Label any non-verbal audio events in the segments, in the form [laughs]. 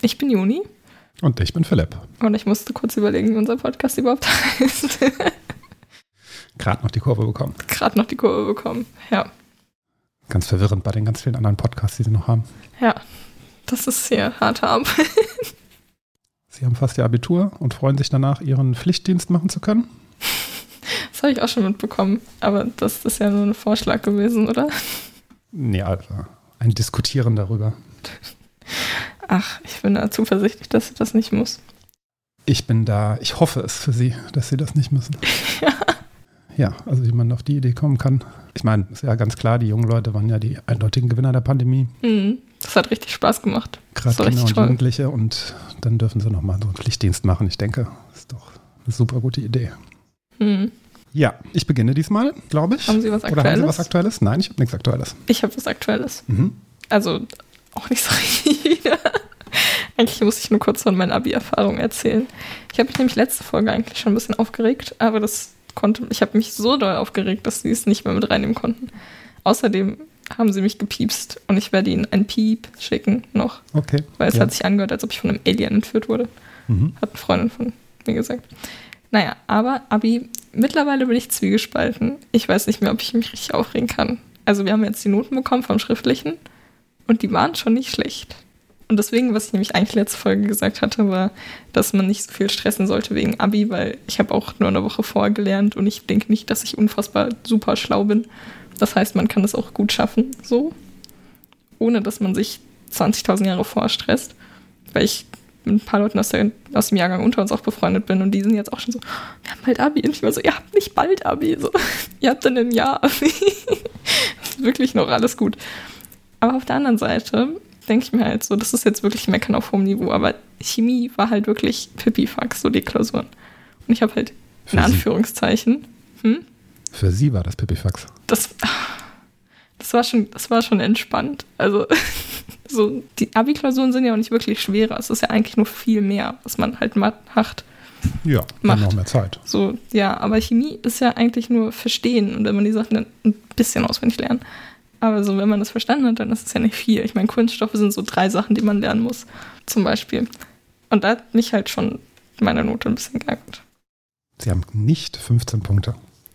Ich bin Juni. Und ich bin Philipp. Und ich musste kurz überlegen, wie unser Podcast überhaupt [laughs] heißt. Gerade noch die Kurve bekommen. Gerade noch die Kurve bekommen, ja. Ganz verwirrend bei den ganz vielen anderen Podcasts, die sie noch haben. Ja, das ist sehr harte Arbeit. Sie haben fast ihr Abitur und freuen sich danach, ihren Pflichtdienst machen zu können. Das habe ich auch schon mitbekommen. Aber das ist ja nur ein Vorschlag gewesen, oder? Nee, also ein Diskutieren darüber. Ach, ich bin da zuversichtlich, dass sie das nicht muss. Ich bin da, ich hoffe es für Sie, dass Sie das nicht müssen. Ja. [laughs] Ja, also wie man auf die Idee kommen kann. Ich meine, ist ja ganz klar, die jungen Leute waren ja die eindeutigen Gewinner der Pandemie. Mhm. Das hat richtig Spaß gemacht. Gerade Kinder und toll. Jugendliche und dann dürfen sie nochmal so einen Pflichtdienst machen. Ich denke, das ist doch eine super gute Idee. Mhm. Ja, ich beginne diesmal, glaube ich. Haben Sie was Oder haben Sie Aktuelles? was Aktuelles? Nein, ich habe nichts Aktuelles. Ich habe was Aktuelles. Mhm. Also auch nicht so [laughs] richtig wieder. Eigentlich muss ich nur kurz von meinen Abi-Erfahrungen erzählen. Ich habe mich nämlich letzte Folge eigentlich schon ein bisschen aufgeregt, aber das konnte, ich habe mich so doll aufgeregt, dass sie es nicht mehr mit reinnehmen konnten. Außerdem haben sie mich gepiepst und ich werde ihnen ein Piep schicken noch, Okay. weil es ja. hat sich angehört, als ob ich von einem Alien entführt wurde. Mhm. Hat eine Freundin von mir gesagt. Naja, aber Abi, mittlerweile bin ich zwiegespalten. Ich weiß nicht mehr, ob ich mich richtig aufregen kann. Also wir haben jetzt die Noten bekommen vom Schriftlichen und die waren schon nicht schlecht. Und deswegen, was ich nämlich eigentlich letzte Folge gesagt hatte, war, dass man nicht so viel stressen sollte wegen Abi, weil ich habe auch nur eine Woche vorher gelernt und ich denke nicht, dass ich unfassbar super schlau bin. Das heißt, man kann es auch gut schaffen, so, ohne dass man sich 20.000 Jahre vorher stresst. Weil ich mit ein paar Leuten aus, der, aus dem Jahrgang unter uns auch befreundet bin und die sind jetzt auch schon so, wir haben bald Abi. Und ich war so, ihr habt nicht bald Abi, so, [laughs] ihr habt dann ein Jahr Abi. [laughs] wirklich noch alles gut. Aber auf der anderen Seite denke ich mir halt so, das ist jetzt wirklich Meckern auf hohem Niveau, aber Chemie war halt wirklich Pipifax, so die Klausuren. Und ich habe halt in Für Sie. Anführungszeichen, hm, Für Sie war das Pipifax. das, das war schon, das war schon entspannt. Also, [laughs] so, die Abi-Klausuren sind ja auch nicht wirklich schwerer. Es ist ja eigentlich nur viel mehr, was man halt ma- macht. Ja, Macht. noch mehr Zeit. So, ja, aber Chemie ist ja eigentlich nur verstehen und wenn man die Sachen dann ein bisschen auswendig lernen. Aber so, wenn man das verstanden hat, dann ist es ja nicht viel. Ich meine, Kunststoffe sind so drei Sachen, die man lernen muss, zum Beispiel. Und da hat mich halt schon meine Note ein bisschen geärgert. Sie haben nicht 15 Punkte. [laughs]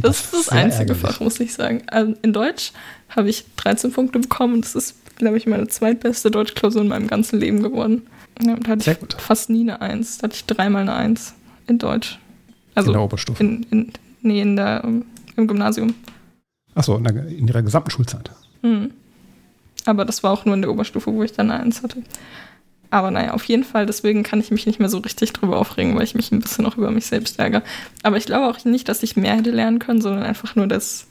Das ist das einzige ärgerlich. Fach, muss ich sagen. Also in Deutsch habe ich 13 Punkte bekommen. Das ist, glaube ich, meine zweitbeste Deutschklausur in meinem ganzen Leben geworden. Ja, da hatte Sehr ich gut. fast nie eine Eins. Da hatte ich dreimal eine Eins in Deutsch. Also in der Oberstufe. in, in, nee, in der, ähm, im Gymnasium. Achso, in, der- in Ihrer gesamten Schulzeit. Hm. Aber das war auch nur in der Oberstufe, wo ich dann Eins hatte. Aber naja, auf jeden Fall, deswegen kann ich mich nicht mehr so richtig drüber aufregen, weil ich mich ein bisschen auch über mich selbst ärgere. Aber ich glaube auch nicht, dass ich mehr hätte lernen können, sondern einfach nur, dass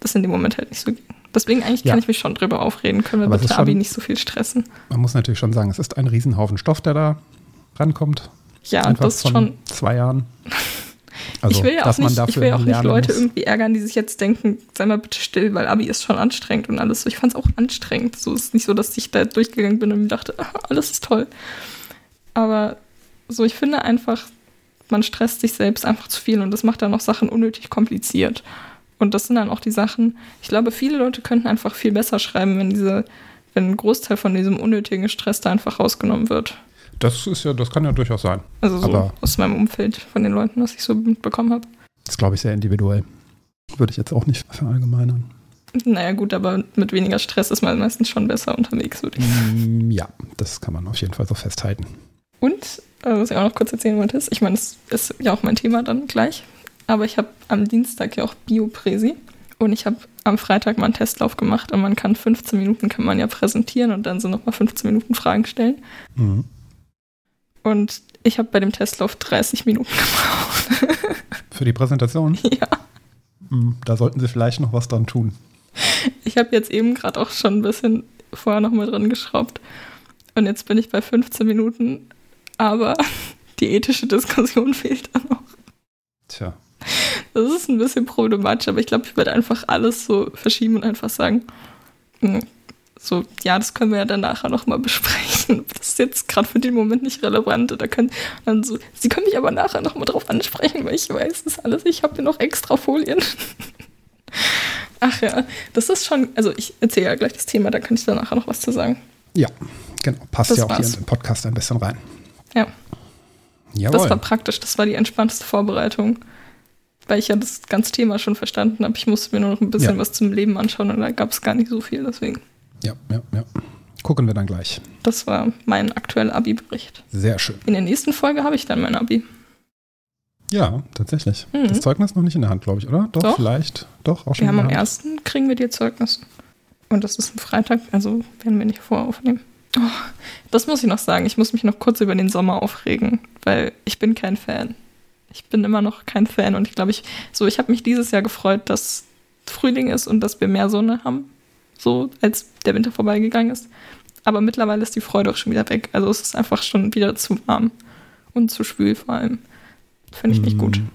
das in dem Moment halt nicht so ging. Deswegen eigentlich Ja. kann ich mich schon drüber aufreden, können wir Aber bitte ist schon- Abi nicht so viel stressen. Man muss natürlich schon sagen, es ist ein Riesenhaufen Stoff, der da rankommt. Ja, Einfach das von schon. zwei Jahren. [laughs] Also, ich will ja auch nicht, ich will auch nicht Leute muss. irgendwie ärgern, die sich jetzt denken, sei mal bitte still, weil Abi ist schon anstrengend und alles. Ich fand es auch anstrengend. So ist nicht so, dass ich da durchgegangen bin und mir dachte, ah, alles ist toll. Aber so, ich finde einfach, man stresst sich selbst einfach zu viel und das macht dann auch Sachen unnötig kompliziert. Und das sind dann auch die Sachen, ich glaube, viele Leute könnten einfach viel besser schreiben, wenn diese, wenn ein Großteil von diesem unnötigen Stress da einfach rausgenommen wird. Das ist ja, das kann ja durchaus sein. Also so Aber- aus meinem Umfeld von den Leuten, was ich so mitbekommen habe. Das ist, glaube ich, sehr individuell. Würde ich jetzt auch nicht verallgemeinern. Naja, gut, aber mit weniger Stress ist man meistens schon besser unterwegs, würde ich Mm, Ja, das kann man auf jeden Fall so festhalten. Und, äh, was ich auch noch kurz erzählen wollte, ist, ich meine, das ist ja auch mein Thema dann gleich, aber ich habe am Dienstag ja auch Bio-Präsi Und ich habe am Freitag mal einen Testlauf gemacht und man kann 15 Minuten kann man ja präsentieren und dann so nochmal 15 Minuten Fragen stellen. Mhm. Und ich habe bei dem Testlauf 30 Minuten gebraucht. Für die Präsentation? [laughs] ja. Mhm, Da sollten Sie vielleicht noch was dran tun. Ich habe jetzt eben gerade auch schon ein bisschen vorher nochmal dran geschraubt. Und jetzt bin ich bei 15 Minuten, aber [laughs] die ethische Diskussion fehlt da noch. Tja. Das ist ein bisschen problematisch, aber ich glaube, ich werde einfach alles so verschieben und einfach sagen, hm, so, ja, das können wir ja dann nachher nochmal besprechen. Das ist jetzt gerade für den Moment nicht relevant. Da können, dann so, Sie können mich aber nachher nochmal drauf ansprechen, weil ich weiß das alles. Ich habe hier noch extra Folien. [laughs] Ach ja, das ist schon, also ich erzähle ja gleich das Thema, da kann ich dann nachher noch was zu sagen. Ja, genau. Passt Das ja auch hier war's. in den Podcast ein bisschen rein. Ja, Jawohl. das war praktisch, das war die entspannteste Vorbereitung, weil ich ja das ganze Thema schon verstanden habe. Ich musste mir nur noch ein bisschen Ja. was zum Leben anschauen und da gab es gar nicht so viel, deswegen. ja, ja, ja. Gucken wir dann gleich. Das war mein aktueller Abi-Bericht. Sehr schön. In der nächsten Folge habe ich dann mein Abi. Ja, tatsächlich. Mhm. Das Zeugnis noch nicht in der Hand, glaube ich, oder? Doch, Doch. vielleicht. Doch, auch schon Wir haben in am ersten kriegen wir die Zeugnisse. Und das ist ein Freitag, also werden wir nicht voraufnehmen. Oh, das muss ich noch sagen. Ich muss mich noch kurz über den Sommer aufregen, weil ich bin kein Fan. Ich bin immer noch kein Fan und ich glaube, ich, so, ich habe mich dieses Jahr gefreut, dass Frühling ist und dass wir mehr Sonne haben, so als der Winter vorbeigegangen ist. Aber mittlerweile ist die Freude auch schon wieder weg. Also es ist einfach schon wieder zu warm und zu schwül vor allem. Finde ich nicht gut. Mhm.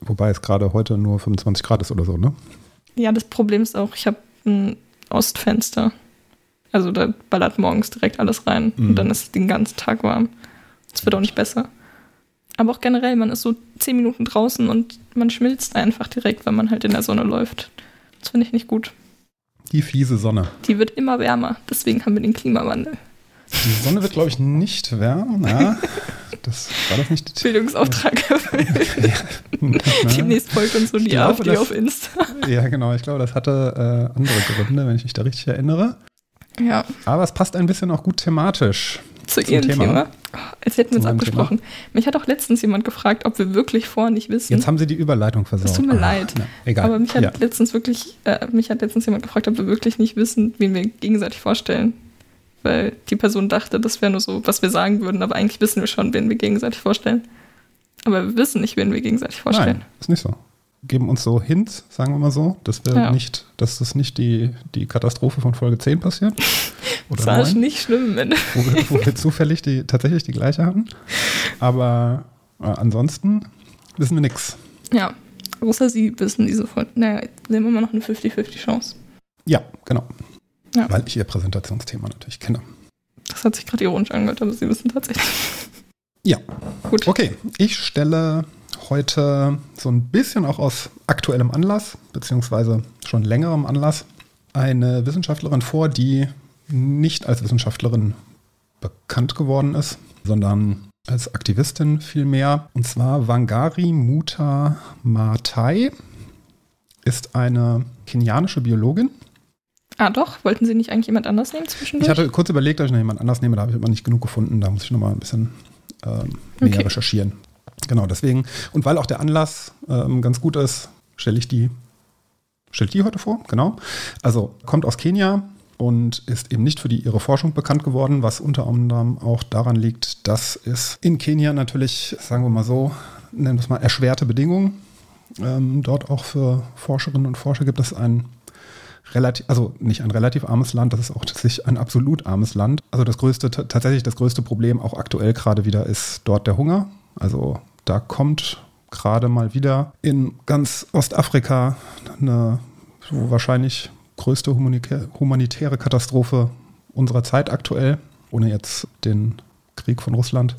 Wobei es gerade heute nur 25 Grad ist oder so, ne? Ja, das Problem ist auch, ich habe ein Ostfenster. Also da ballert morgens direkt alles rein Mhm. und dann ist es den ganzen Tag warm. Es wird auch nicht besser. Aber auch generell, man ist so zehn Minuten draußen und man schmilzt einfach direkt, wenn man halt in der Sonne läuft. Das finde ich nicht gut. Die fiese Sonne. Die wird immer wärmer, deswegen haben wir den Klimawandel. Die Sonne wird, glaube ich, nicht wärmer. Ja, das war das nicht. Bildungsauftrag erfüllt. [laughs] Demnächst folgt uns so die glaube, AfD das- auf Insta. Ja, genau. Ich glaube, das hatte äh, andere Gründe, wenn ich mich da richtig erinnere. Ja, Aber es passt ein bisschen auch gut thematisch. Zu ihrem Thema. Thema. Oh, Als hätten wir uns abgesprochen. Mich hat auch letztens jemand gefragt, ob wir wirklich vorher nicht wissen. Jetzt haben sie die Überleitung versaut. Es tut mir Ah, leid. Na, egal. Aber mich hat ja. letztens wirklich, äh, mich hat letztens jemand gefragt, ob wir wirklich nicht wissen, wen wir gegenseitig vorstellen. Weil die Person dachte, das wäre nur so, was wir sagen würden, aber eigentlich wissen wir schon, wen wir gegenseitig vorstellen. Aber wir wissen nicht, wen wir gegenseitig vorstellen. Nein, ist nicht so. Geben uns so Hints, sagen wir mal so, dass wir Ja. nicht, dass das nicht die, die Katastrophe von Folge 10 passiert. [laughs] Das Oder war 9, nicht schlimm. Wenn, wo, wir, wo wir [laughs] zufällig die, tatsächlich die gleiche hatten. Aber äh, ansonsten wissen wir nichts. ja, außer sie wissen diese Folge. Naja, wir haben immer noch eine 50-50 Chance. Ja, genau. Ja. Weil ich ihr Präsentationsthema natürlich kenne. Das hat sich gerade ironisch angehört, aber sie wissen tatsächlich. Ja, Gut. okay. Ich stelle heute so ein bisschen auch aus aktuellem Anlass, beziehungsweise schon längerem Anlass, eine Wissenschaftlerin vor, die nicht als Wissenschaftlerin bekannt geworden ist, sondern als Aktivistin vielmehr. Und zwar Wangari Muta Maathai ist eine kenianische Biologin. Ah, doch. Wollten sie nicht eigentlich jemand anders nehmen zwischendurch? Ich hatte kurz überlegt, ob ich noch jemand anders nehme, da habe ich aber nicht genug gefunden. Da muss ich nochmal ein bisschen ähm, mehr Okay. recherchieren. Genau, deswegen. Und weil auch der Anlass ähm, ganz gut ist, stelle ich die, stelle die heute vor, genau. Also kommt aus Kenia und ist eben nicht für die, ihre Forschung bekannt geworden, was unter anderem auch daran liegt, dass es in Kenia natürlich, sagen wir mal so, nennen wir es mal erschwerte Bedingungen ähm, dort auch für Forscherinnen und Forscher gibt es ein relativ, also nicht ein relativ armes Land, das ist auch tatsächlich ein absolut armes Land. Also das größte, tatsächlich das größte Problem auch aktuell gerade wieder ist dort der Hunger. Also da kommt gerade mal wieder in ganz Ostafrika eine wahrscheinlich größte humanitäre, humanitäre Katastrophe unserer Zeit aktuell, ohne jetzt den Krieg von Russland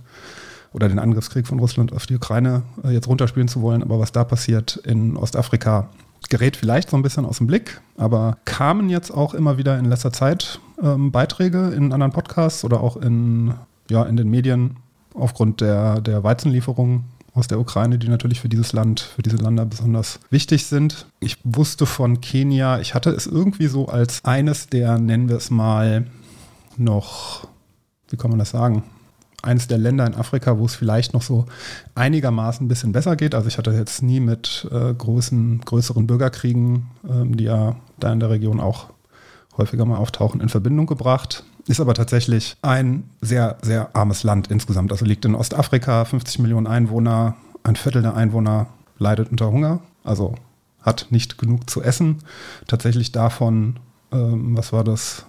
oder den Angriffskrieg von Russland auf die Ukraine äh, jetzt runterspielen zu wollen. Aber was da passiert in Ostafrika, gerät vielleicht so ein bisschen aus dem Blick, aber kamen jetzt auch immer wieder in letzter Zeit ähm, Beiträge in anderen Podcasts oder auch in, ja, in den Medien aufgrund der, der Weizenlieferungen aus der Ukraine, die natürlich für dieses Land, für diese Länder besonders wichtig sind. Ich wusste von Kenia, ich hatte es irgendwie so als eines der, nennen wir es mal, noch, wie kann man das sagen, eines der Länder in Afrika, wo es vielleicht noch so einigermaßen ein bisschen besser geht. Also ich hatte jetzt nie mit äh, großen, größeren Bürgerkriegen, ähm, die ja da in der Region auch häufiger mal auftauchen, in Verbindung gebracht. Ist aber tatsächlich ein sehr, sehr armes Land insgesamt. Also liegt in Ostafrika, 50 Millionen Einwohner, ein Viertel der Einwohner leidet unter Hunger, also hat nicht genug zu essen. Tatsächlich davon, ähm, was war das?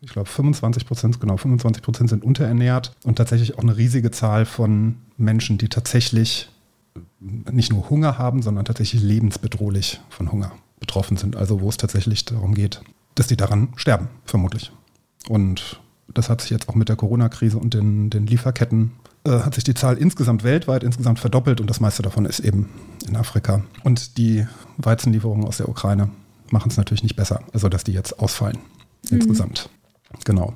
Ich glaube 25 Prozent, genau 25 Prozent sind unterernährt und tatsächlich auch eine riesige Zahl von Menschen, die tatsächlich nicht nur Hunger haben, sondern tatsächlich lebensbedrohlich von Hunger betroffen sind. Also wo es tatsächlich darum geht, dass die daran sterben, vermutlich. Und das hat sich jetzt auch mit der Corona-Krise und den, den Lieferketten äh, hat sich die Zahl insgesamt weltweit insgesamt verdoppelt und das meiste davon ist eben in Afrika. Und die Weizenlieferungen aus der Ukraine machen es natürlich nicht besser, also dass die jetzt ausfallen mhm. insgesamt. Genau.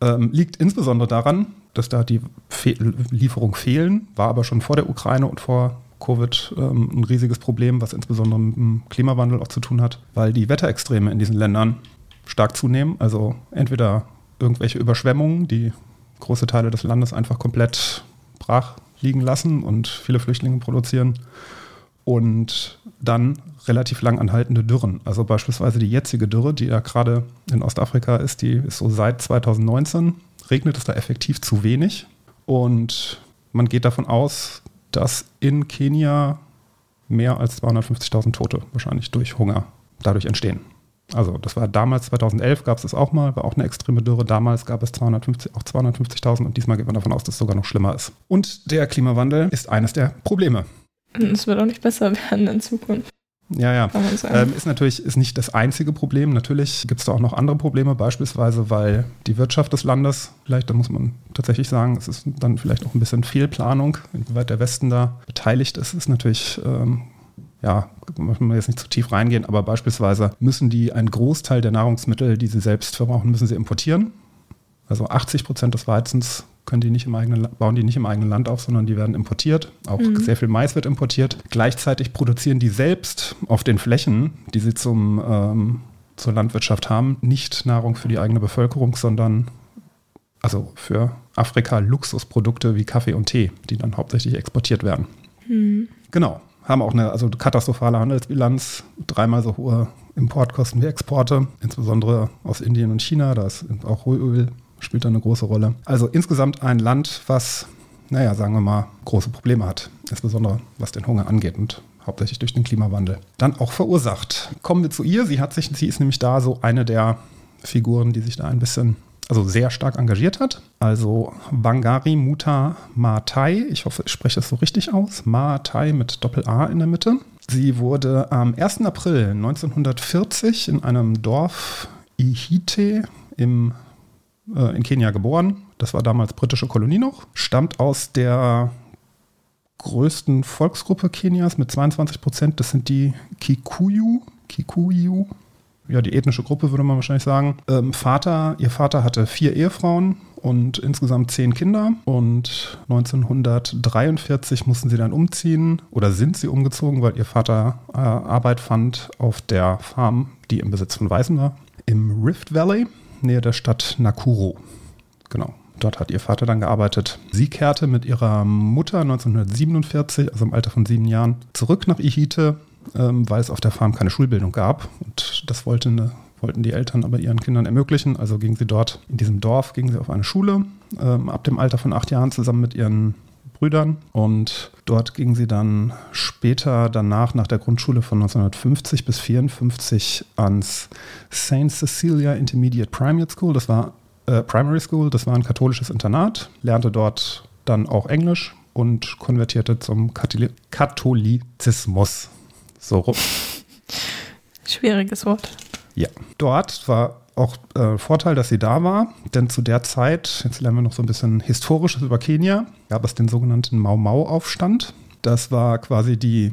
Ähm, liegt insbesondere daran, dass da die Fe Lieferungen fehlen, war aber schon vor der Ukraine und vor Covid ähm, ein riesiges Problem, was insbesondere mit dem Klimawandel auch zu tun hat, weil die Wetterextreme in diesen Ländern stark zunehmen. Also entweder irgendwelche Überschwemmungen, die große Teile des Landes einfach komplett brach liegen lassen und viele Flüchtlinge produzieren. Und dann relativ lang anhaltende Dürren. Also beispielsweise die jetzige Dürre, die ja gerade in Ostafrika ist, die ist so seit 2019, regnet es da effektiv zu wenig. Und man geht davon aus, dass in Kenia mehr als 250.000 Tote wahrscheinlich durch Hunger dadurch entstehen. Also das war damals, 2011 gab es das auch mal, war auch eine extreme Dürre. Damals gab es 250, auch 250.000 und diesmal geht man davon aus, dass es sogar noch schlimmer ist. Und der Klimawandel ist eines der Probleme. Es wird auch nicht besser werden in Zukunft. Ja, ja. Ähm, ist natürlich ist nicht das einzige Problem. Natürlich gibt es da auch noch andere Probleme, beispielsweise, weil die Wirtschaft des Landes, vielleicht, da muss man tatsächlich sagen, es ist dann vielleicht auch ein bisschen Fehlplanung, inwieweit der Westen da beteiligt ist, ist natürlich ähm, ja, müssen wir jetzt nicht zu tief reingehen, aber beispielsweise müssen die einen Großteil der Nahrungsmittel, die sie selbst verbrauchen, müssen sie importieren. Also 80 Prozent des Weizens können die nicht im eigenen, bauen die nicht im eigenen Land auf, sondern die werden importiert. Auch mhm. sehr viel Mais wird importiert. Gleichzeitig produzieren die selbst auf den Flächen, die sie zum, ähm, zur Landwirtschaft haben, nicht Nahrung für die eigene Bevölkerung, sondern also für Afrika Luxusprodukte wie Kaffee und Tee, die dann hauptsächlich exportiert werden. Mhm. Genau haben auch eine also katastrophale Handelsbilanz, dreimal so hohe Importkosten wie Exporte, insbesondere aus Indien und China. Da ist auch Rohöl spielt da eine große Rolle. Also insgesamt ein Land, was, naja, sagen wir mal, große Probleme hat, insbesondere was den Hunger angeht und hauptsächlich durch den Klimawandel. Dann auch verursacht. Kommen wir zu ihr. Sie hat sich, sie ist nämlich da so eine der Figuren, die sich da ein bisschen also sehr stark engagiert hat. Also Wangari Muta Maatai, ich hoffe, ich spreche es so richtig aus, Maatai mit Doppel-A in der Mitte. Sie wurde am 1. April 1940 in einem Dorf Ihite im, äh, in Kenia geboren. Das war damals britische Kolonie noch. Stammt aus der größten Volksgruppe Kenias mit 22 Prozent. Das sind die Kikuyu. Kikuyu ja, die ethnische Gruppe, würde man wahrscheinlich sagen. Ähm, Vater, ihr Vater hatte vier Ehefrauen und insgesamt zehn Kinder. Und 1943 mussten sie dann umziehen oder sind sie umgezogen, weil ihr Vater äh, Arbeit fand auf der Farm, die im Besitz von Weißen war, im Rift Valley, nähe der Stadt Nakuru. Genau. Dort hat ihr Vater dann gearbeitet. Sie kehrte mit ihrer Mutter 1947, also im Alter von sieben Jahren, zurück nach Ihite ähm, weil es auf der Farm keine Schulbildung gab. Und das wollte eine, wollten die Eltern aber ihren Kindern ermöglichen. Also gingen sie dort in diesem Dorf, gingen sie auf eine Schule, ähm, ab dem Alter von acht Jahren zusammen mit ihren Brüdern. Und dort gingen sie dann später danach nach der Grundschule von 1950 bis 1954 ans St. Cecilia Intermediate Primary School. Das war äh, Primary School, das war ein katholisches Internat, lernte dort dann auch Englisch und konvertierte zum Katholizismus. So rum. Schwieriges Wort. Ja. Dort war auch äh, Vorteil, dass sie da war, denn zu der Zeit, jetzt lernen wir noch so ein bisschen Historisches über Kenia, gab es den sogenannten Mau-Mau-Aufstand. Das war quasi die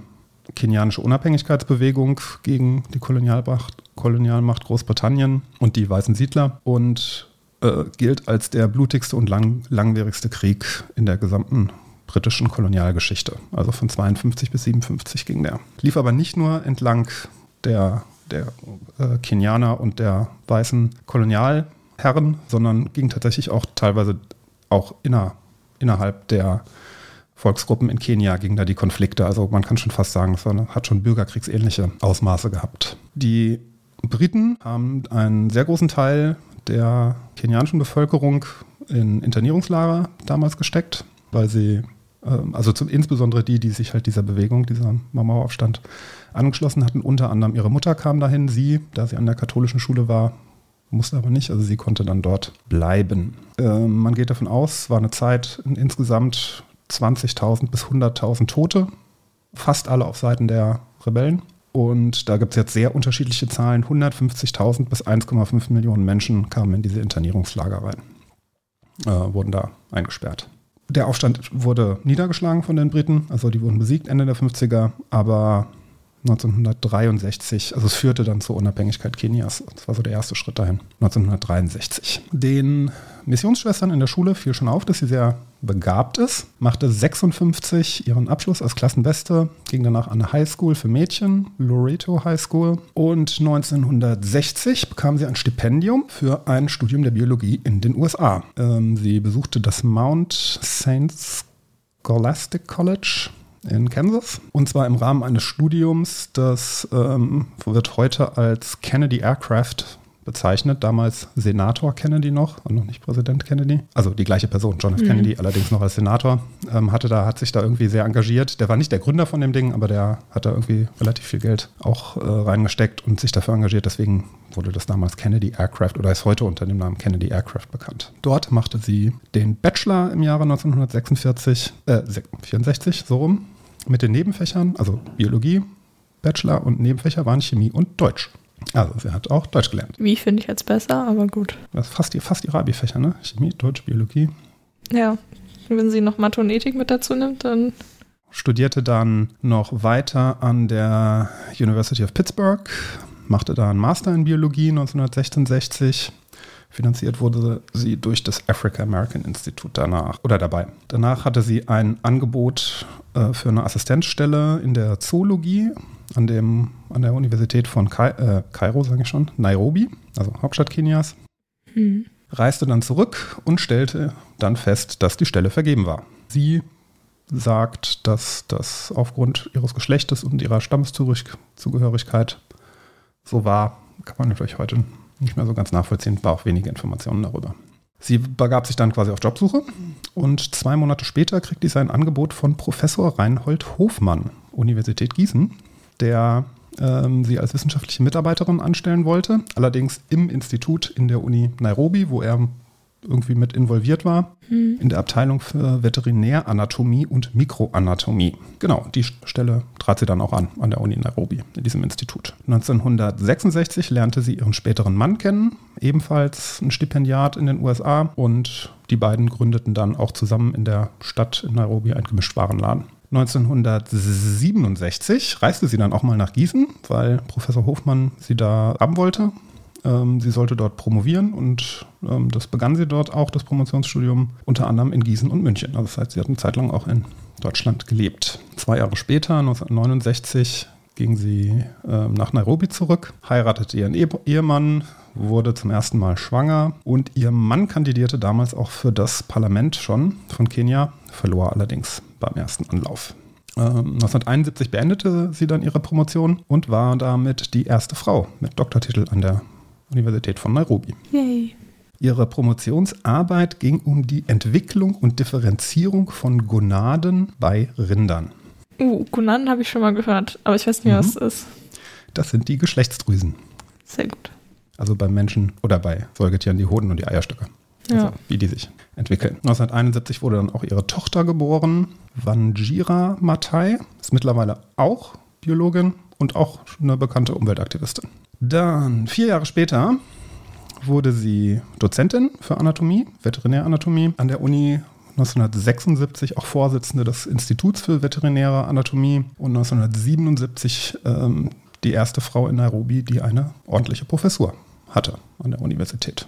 kenianische Unabhängigkeitsbewegung gegen die Kolonialmacht, Kolonialmacht Großbritannien und die weißen Siedler und äh, gilt als der blutigste und lang, langwierigste Krieg in der gesamten britischen Kolonialgeschichte. Also von 52 bis 57 ging der. Lief aber nicht nur entlang der, der äh, Kenianer und der weißen Kolonialherren, sondern ging tatsächlich auch teilweise auch inner, innerhalb der Volksgruppen in Kenia gingen da die Konflikte. Also man kann schon fast sagen, war, hat schon bürgerkriegsähnliche Ausmaße gehabt. Die Briten haben einen sehr großen Teil der kenianischen Bevölkerung in Internierungslager damals gesteckt, weil sie, also zum, insbesondere die, die sich halt dieser Bewegung, dieser Maueraufstand angeschlossen hatten. Unter anderem ihre Mutter kam dahin, sie, da sie an der katholischen Schule war, musste aber nicht, also sie konnte dann dort bleiben. Ähm, man geht davon aus, es war eine Zeit insgesamt 20.000 bis 100.000 Tote, fast alle auf Seiten der Rebellen. Und da gibt es jetzt sehr unterschiedliche Zahlen. 150.000 bis 1,5 Millionen Menschen kamen in diese Internierungslager rein, äh, wurden da eingesperrt. Der Aufstand wurde niedergeschlagen von den Briten, also die wurden besiegt Ende der 50er, aber 1963, also es führte dann zur Unabhängigkeit Kenias. Das war so der erste Schritt dahin, 1963. Den Missionsschwestern in der Schule fiel schon auf, dass sie sehr begabt ist, machte 56 ihren Abschluss als Klassenbeste, ging danach an eine Highschool für Mädchen, Loreto High School, und 1960 bekam sie ein Stipendium für ein Studium der Biologie in den USA. Ähm, sie besuchte das Mount St. Scholastic College in Kansas. Und zwar im Rahmen eines Studiums, das ähm, wird heute als Kennedy Aircraft bezeichnet. Damals Senator Kennedy noch, und noch nicht Präsident Kennedy. Also die gleiche Person, John F. Mhm. Kennedy, allerdings noch als Senator. Ähm, hatte da, hat sich da irgendwie sehr engagiert. Der war nicht der Gründer von dem Ding, aber der hat da irgendwie relativ viel Geld auch äh, reingesteckt und sich dafür engagiert. Deswegen wurde das damals Kennedy Aircraft oder ist heute unter dem Namen Kennedy Aircraft bekannt. Dort machte sie den Bachelor im Jahre 1946, äh, 64, so rum, mit den Nebenfächern, also Biologie, Bachelor und Nebenfächer waren Chemie und Deutsch. Also sie hat auch Deutsch gelernt. Wie finde ich jetzt besser, aber gut. Das ist fast, die, fast ihre Abi-Fächer, ne? Chemie, Deutsch, Biologie. Ja, wenn sie noch Mathe und Ethik mit dazu nimmt, dann... Studierte dann noch weiter an der University of Pittsburgh, machte da einen Master in Biologie 1966 Finanziert wurde sie durch das Africa American Institute danach oder dabei. Danach hatte sie ein Angebot äh, für eine Assistenzstelle in der Zoologie an, dem, an der Universität von Kai, äh, Kairo, sage ich schon, Nairobi, also Hauptstadt Kenias. Mhm. Reiste dann zurück und stellte dann fest, dass die Stelle vergeben war. Sie sagt, dass das aufgrund ihres Geschlechtes und ihrer Stammeszugehörigkeit so war. Kann man natürlich heute nicht mehr so ganz nachvollziehen, war auch wenige Informationen darüber. Sie begab sich dann quasi auf Jobsuche und zwei Monate später kriegte sie ein Angebot von Professor Reinhold Hofmann, Universität Gießen, der ähm, sie als wissenschaftliche Mitarbeiterin anstellen wollte, allerdings im Institut in der Uni Nairobi, wo er irgendwie mit involviert war, mhm. in der Abteilung für Veterinäranatomie und Mikroanatomie. Genau, die Stelle trat sie dann auch an, an der Uni Nairobi, in diesem Institut. 1966 lernte sie ihren späteren Mann kennen, ebenfalls ein Stipendiat in den USA und die beiden gründeten dann auch zusammen in der Stadt in Nairobi einen Gemischtwarenladen. 1967 reiste sie dann auch mal nach Gießen, weil Professor Hofmann sie da haben wollte ähm, sie sollte dort promovieren und ähm, das begann sie dort auch, das Promotionsstudium, unter anderem in Gießen und München. Also das heißt, sie hat eine Zeit lang auch in Deutschland gelebt. Zwei Jahre später, 1969, ging sie äh, nach Nairobi zurück, heiratete ihren e Ehemann, wurde zum ersten Mal schwanger und ihr Mann kandidierte damals auch für das Parlament schon von Kenia, verlor allerdings beim ersten Anlauf. 1971 ähm, beendete sie dann ihre Promotion und war damit die erste Frau mit Doktortitel an der Universität von Nairobi. Yay. Ihre Promotionsarbeit ging um die Entwicklung und Differenzierung von Gonaden bei Rindern. Uh, Gonaden habe ich schon mal gehört, aber ich weiß nicht, mhm. was das ist. Das sind die Geschlechtsdrüsen. Sehr gut. Also beim Menschen oder bei Säugetieren die Hoden und die Eierstöcke. Also ja. wie die sich entwickeln. 1971 wurde dann auch ihre Tochter geboren, Vanjira Matai, ist mittlerweile auch Biologin und auch eine bekannte Umweltaktivistin. Dann, vier Jahre später, wurde sie Dozentin für Anatomie, Veterinäranatomie an der Uni 1976 auch Vorsitzende des Instituts für Veterinäre Anatomie und 1977 ähm, die erste Frau in Nairobi, die eine ordentliche Professur hatte an der Universität.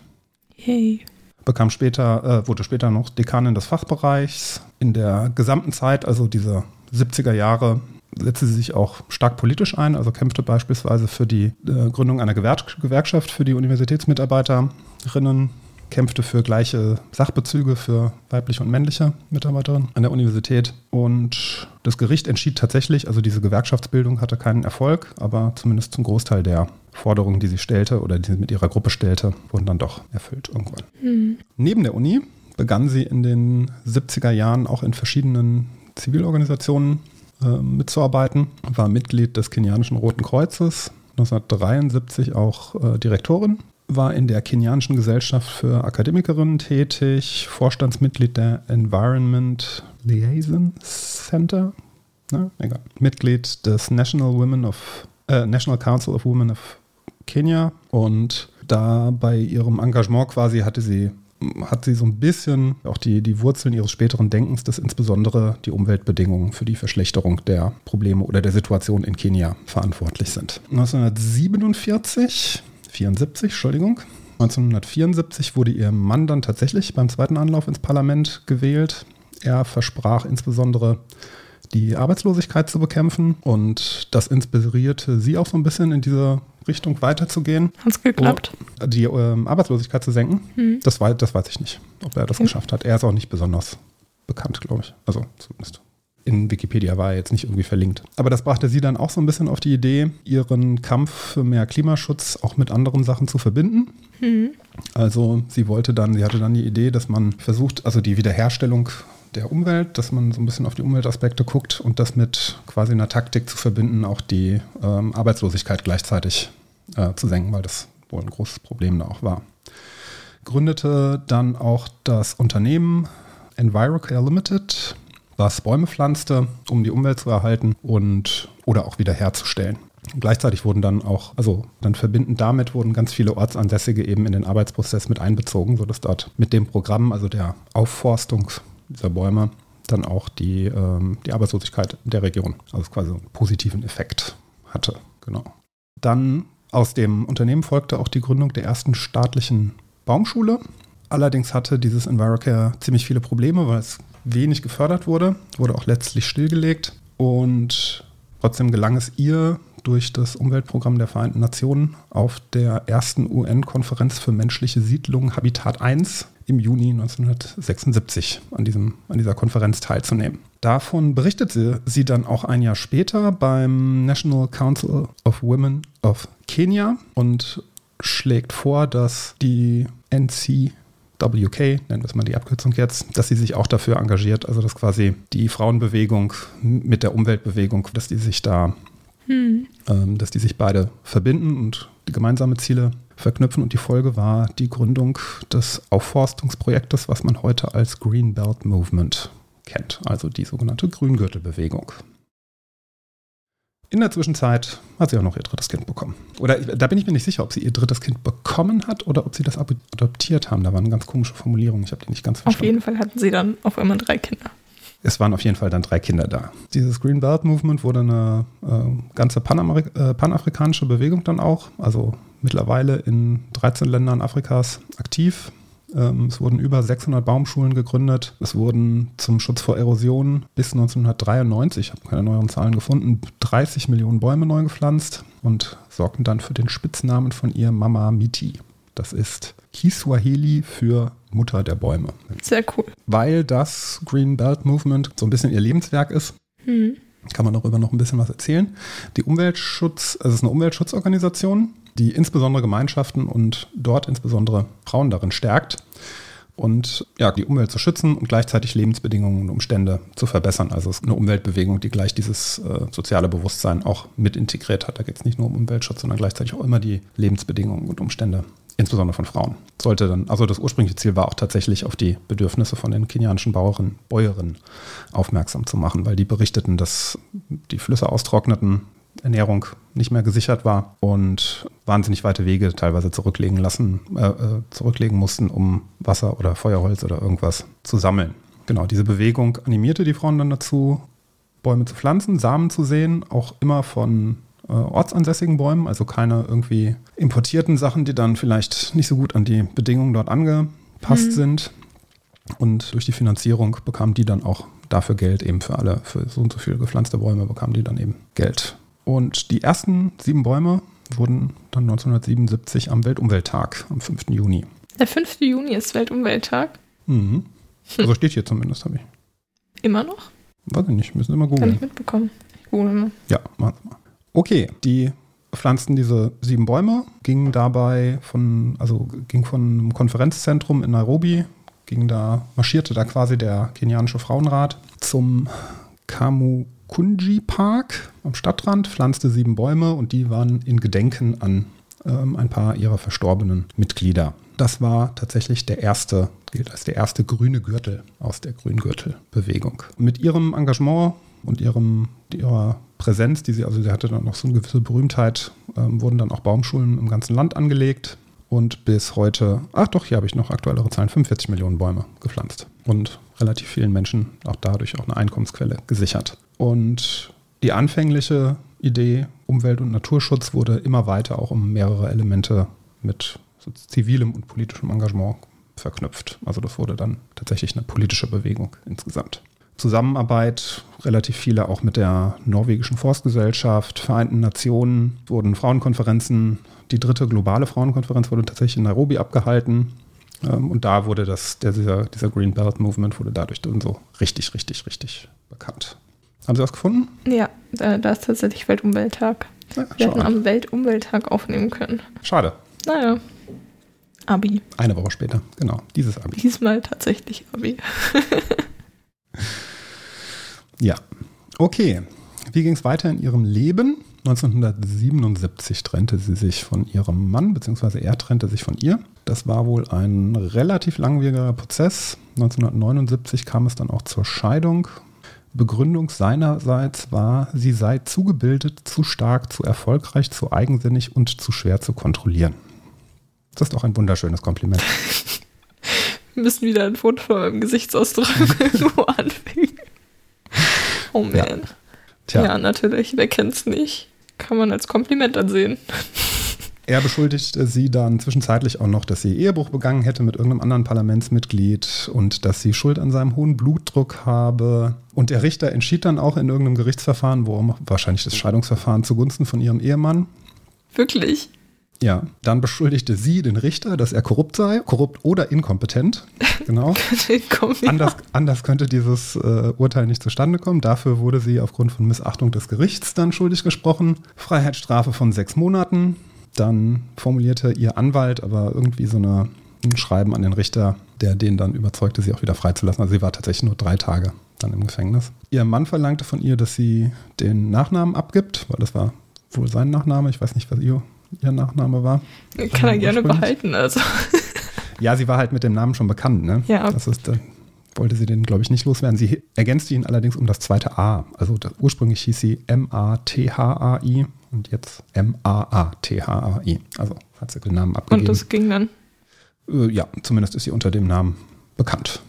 Yay. Bekam später, äh, wurde später noch Dekanin des Fachbereichs. In der gesamten Zeit, also diese 70er Jahre, setzte sie sich auch stark politisch ein, also kämpfte beispielsweise für die äh, Gründung einer Gewer Gewerkschaft für die Universitätsmitarbeiterinnen, kämpfte für gleiche Sachbezüge für weibliche und männliche Mitarbeiterinnen an der Universität. Und das Gericht entschied tatsächlich, also diese Gewerkschaftsbildung hatte keinen Erfolg, aber zumindest zum Großteil der Forderungen, die sie stellte oder die sie mit ihrer Gruppe stellte, wurden dann doch erfüllt irgendwann. Mhm. Neben der Uni begann sie in den 70er Jahren auch in verschiedenen Zivilorganisationen äh, mitzuarbeiten, war Mitglied des kenianischen Roten Kreuzes, 1973 auch äh, Direktorin, war in der kenianischen Gesellschaft für Akademikerinnen tätig, Vorstandsmitglied der Environment Liaison Center, ne, egal. Mitglied des National Women of äh, National Council of Women of Kenia und da bei ihrem Engagement quasi hatte sie hat sie so ein bisschen auch die, die Wurzeln ihres späteren Denkens, dass insbesondere die Umweltbedingungen für die Verschlechterung der Probleme oder der Situation in Kenia verantwortlich sind. 1947, 74, Entschuldigung, 1974 wurde ihr Mann dann tatsächlich beim zweiten Anlauf ins Parlament gewählt. Er versprach insbesondere die Arbeitslosigkeit zu bekämpfen und das inspirierte sie auch so ein bisschen in diese Richtung weiterzugehen. Hat es geklappt? Die ähm, Arbeitslosigkeit zu senken. Hm. Das, weiß, das weiß ich nicht, ob er das hm. geschafft hat. Er ist auch nicht besonders bekannt, glaube ich. Also zumindest. In Wikipedia war er jetzt nicht irgendwie verlinkt. Aber das brachte sie dann auch so ein bisschen auf die Idee, ihren Kampf für mehr Klimaschutz auch mit anderen Sachen zu verbinden. Hm. Also sie wollte dann, sie hatte dann die Idee, dass man versucht, also die Wiederherstellung der Umwelt, dass man so ein bisschen auf die Umweltaspekte guckt und das mit quasi einer Taktik zu verbinden, auch die ähm, Arbeitslosigkeit gleichzeitig äh, zu senken, weil das wohl ein großes Problem da auch war. Gründete dann auch das Unternehmen EnviroCare Limited, was Bäume pflanzte, um die Umwelt zu erhalten und oder auch wiederherzustellen. Gleichzeitig wurden dann auch, also dann verbindend damit wurden ganz viele Ortsansässige eben in den Arbeitsprozess mit einbezogen, sodass dort mit dem Programm, also der Aufforstung dieser Bäume, dann auch die, ähm, die Arbeitslosigkeit der Region, also quasi einen positiven Effekt hatte. Genau. Dann aus dem Unternehmen folgte auch die Gründung der ersten staatlichen Baumschule. Allerdings hatte dieses EnviroCare ziemlich viele Probleme, weil es wenig gefördert wurde, wurde auch letztlich stillgelegt und trotzdem gelang es ihr, durch das Umweltprogramm der Vereinten Nationen auf der ersten UN-Konferenz für menschliche Siedlungen Habitat 1 im Juni 1976 an, diesem, an dieser Konferenz teilzunehmen. Davon berichtete sie dann auch ein Jahr später beim National Council of Women of Kenia und schlägt vor, dass die NCWK, nennen wir es mal die Abkürzung jetzt, dass sie sich auch dafür engagiert, also dass quasi die Frauenbewegung mit der Umweltbewegung, dass die sich da, hm. ähm, dass die sich beide verbinden und die gemeinsame Ziele verknüpfen. Und die Folge war die Gründung des Aufforstungsprojektes, was man heute als Green Belt Movement kennt, also die sogenannte Grüngürtelbewegung. In der Zwischenzeit hat sie auch noch ihr drittes Kind bekommen. Oder da bin ich mir nicht sicher, ob sie ihr drittes Kind bekommen hat oder ob sie das adoptiert haben. Da waren ganz komische Formulierungen. Ich habe die nicht ganz verstanden. Auf jeden Fall hatten sie dann auf einmal drei Kinder. Es waren auf jeden Fall dann drei Kinder da. Dieses Green Belt Movement wurde eine äh, ganze Panamerik äh, panafrikanische Bewegung dann auch. Also mittlerweile in 13 Ländern Afrikas aktiv. Ähm, es wurden über 600 Baumschulen gegründet. Es wurden zum Schutz vor Erosion bis 1993, ich habe keine neueren Zahlen gefunden, 30 Millionen Bäume neu gepflanzt und sorgten dann für den Spitznamen von ihr Mama Miti. Das ist Kiswahili für Mutter der Bäume. Sehr cool. Weil das Green Belt Movement so ein bisschen ihr Lebenswerk ist. Hm. Kann man darüber noch ein bisschen was erzählen. Die Umweltschutz, also es ist eine Umweltschutzorganisation, die insbesondere Gemeinschaften und dort insbesondere Frauen darin stärkt und ja, die Umwelt zu schützen und gleichzeitig Lebensbedingungen und Umstände zu verbessern. Also es ist eine Umweltbewegung, die gleich dieses äh, soziale Bewusstsein auch mit integriert hat. Da geht es nicht nur um Umweltschutz, sondern gleichzeitig auch immer die Lebensbedingungen und Umstände, insbesondere von Frauen. Sollte dann, also das ursprüngliche Ziel war auch tatsächlich auf die Bedürfnisse von den kenianischen Bauerinnen, Bäuerinnen aufmerksam zu machen, weil die berichteten, dass die Flüsse austrockneten, Ernährung nicht mehr gesichert war und wahnsinnig weite Wege teilweise zurücklegen lassen, äh, äh, zurücklegen mussten, um Wasser oder Feuerholz oder irgendwas zu sammeln. Genau, diese Bewegung animierte die Frauen dann dazu, Bäume zu pflanzen, Samen zu sehen, auch immer von äh, ortsansässigen Bäumen, also keine irgendwie importierten Sachen, die dann vielleicht nicht so gut an die Bedingungen dort angepasst mhm. sind. Und durch die Finanzierung bekamen die dann auch dafür Geld, eben für alle, für so und so viele gepflanzte Bäume bekamen die dann eben Geld. Und die ersten sieben Bäume wurden dann 1977 am Weltumwelttag, am 5. Juni, Der 5. Juni ist Weltumwelttag. Mhm. Also steht hier zumindest, habe ich. Immer noch? Weiß ich nicht, müssen wir mal Kann googeln. ich mitbekommen. Ich google mal. Ja, machen Sie mal. Okay, die pflanzten diese sieben Bäume, gingen dabei von, also ging von einem Konferenzzentrum in Nairobi, ging da, marschierte da quasi der kenianische Frauenrat zum Kamukunji Park am Stadtrand, pflanzte sieben Bäume und die waren in Gedenken an ähm, ein paar ihrer verstorbenen Mitglieder. Das war tatsächlich der erste, gilt als der erste grüne Gürtel aus der Grüngürtelbewegung. Mit ihrem Engagement und ihrem, ihrer Präsenz, die sie, also sie hatte dann noch so eine gewisse Berühmtheit, ähm, wurden dann auch Baumschulen im ganzen Land angelegt und bis heute, ach doch, hier habe ich noch aktuellere Zahlen, 45 Millionen Bäume gepflanzt und relativ vielen Menschen auch dadurch auch eine Einkommensquelle gesichert. Und die anfängliche Idee Umwelt- und Naturschutz wurde immer weiter auch um mehrere Elemente mit so zivilem und politischem Engagement verknüpft. Also das wurde dann tatsächlich eine politische Bewegung insgesamt. Zusammenarbeit, relativ viele auch mit der norwegischen Forstgesellschaft, Vereinten Nationen, wurden Frauenkonferenzen, die dritte globale Frauenkonferenz wurde tatsächlich in Nairobi abgehalten. Ähm, Und da wurde das, der, dieser, dieser Green Belt Movement wurde dadurch dann so richtig, richtig, richtig bekannt. Haben Sie was gefunden? Ja, da, da ist tatsächlich Weltumwelttag. Ja, Wir hätten am Weltumwelttag aufnehmen können. schade. Naja. Abi. Eine Woche später, genau, dieses Abi. Diesmal tatsächlich Abi. [laughs] Ja. Okay. Wie ging es weiter in ihrem Leben? 1977 trennte sie sich von ihrem Mann, beziehungsweise er trennte sich von ihr. Das war wohl ein relativ langwieriger Prozess. 1979 kam es dann auch zur Scheidung. Begründung seinerseits war, sie sei zu gebildet, zu stark, zu erfolgreich, zu eigensinnig und zu schwer zu kontrollieren. Das ist doch ein wunderschönes Kompliment. [laughs] Wir [laughs] müssen wieder ein Foto von meinem Gesichtsausdruck [laughs] irgendwo anfügen. Oh man. Ja. Ja, Tja, natürlich. Wer kennt's nicht? Kann man als Kompliment ansehen. [laughs] Er beschuldigte sie dann zwischenzeitlich auch noch, dass sie Ehebruch begangen hätte mit irgendeinem anderen Parlamentsmitglied und dass sie Schuld an seinem hohen Blutdruck habe. Und der Richter entschied dann auch in irgendeinem Gerichtsverfahren, worum wahrscheinlich das Scheidungsverfahren zugunsten von ihrem Ehemann. Wirklich. Ja, dann beschuldigte sie den Richter, dass er korrupt sei, korrupt oder inkompetent. Genau. [laughs] Anders, anders könnte dieses äh, Urteil nicht zustande kommen. Dafür wurde sie aufgrund von Missachtung des Gerichts dann schuldig gesprochen. Freiheitsstrafe von sechs Monaten. Dann formulierte ihr Anwalt aber irgendwie so eine, ein Schreiben an den Richter, der den dann überzeugte, sie auch wieder freizulassen. Also sie war tatsächlich nur drei Tage dann im Gefängnis. Ihr Mann verlangte von ihr, dass sie den Nachnamen abgibt, weil das war wohl sein Nachname. Ich weiß nicht, was ihr, ihr Nachname war. Kann er gerne Ursprünglich. behalten, also. [laughs] Ja, sie war halt mit dem Namen schon bekannt, ne? Ja. Das ist, äh, wollte sie den, glaube ich, nicht loswerden. Sie ergänzte ihn allerdings um das zweite A. Also das, ursprünglich hieß sie M-A-T-H-A-I und jetzt M-A-A-T-H-A-I. Also hat sie den Namen Und abgegeben. das ging dann. äh, ja, zumindest ist sie unter dem Namen bekannt.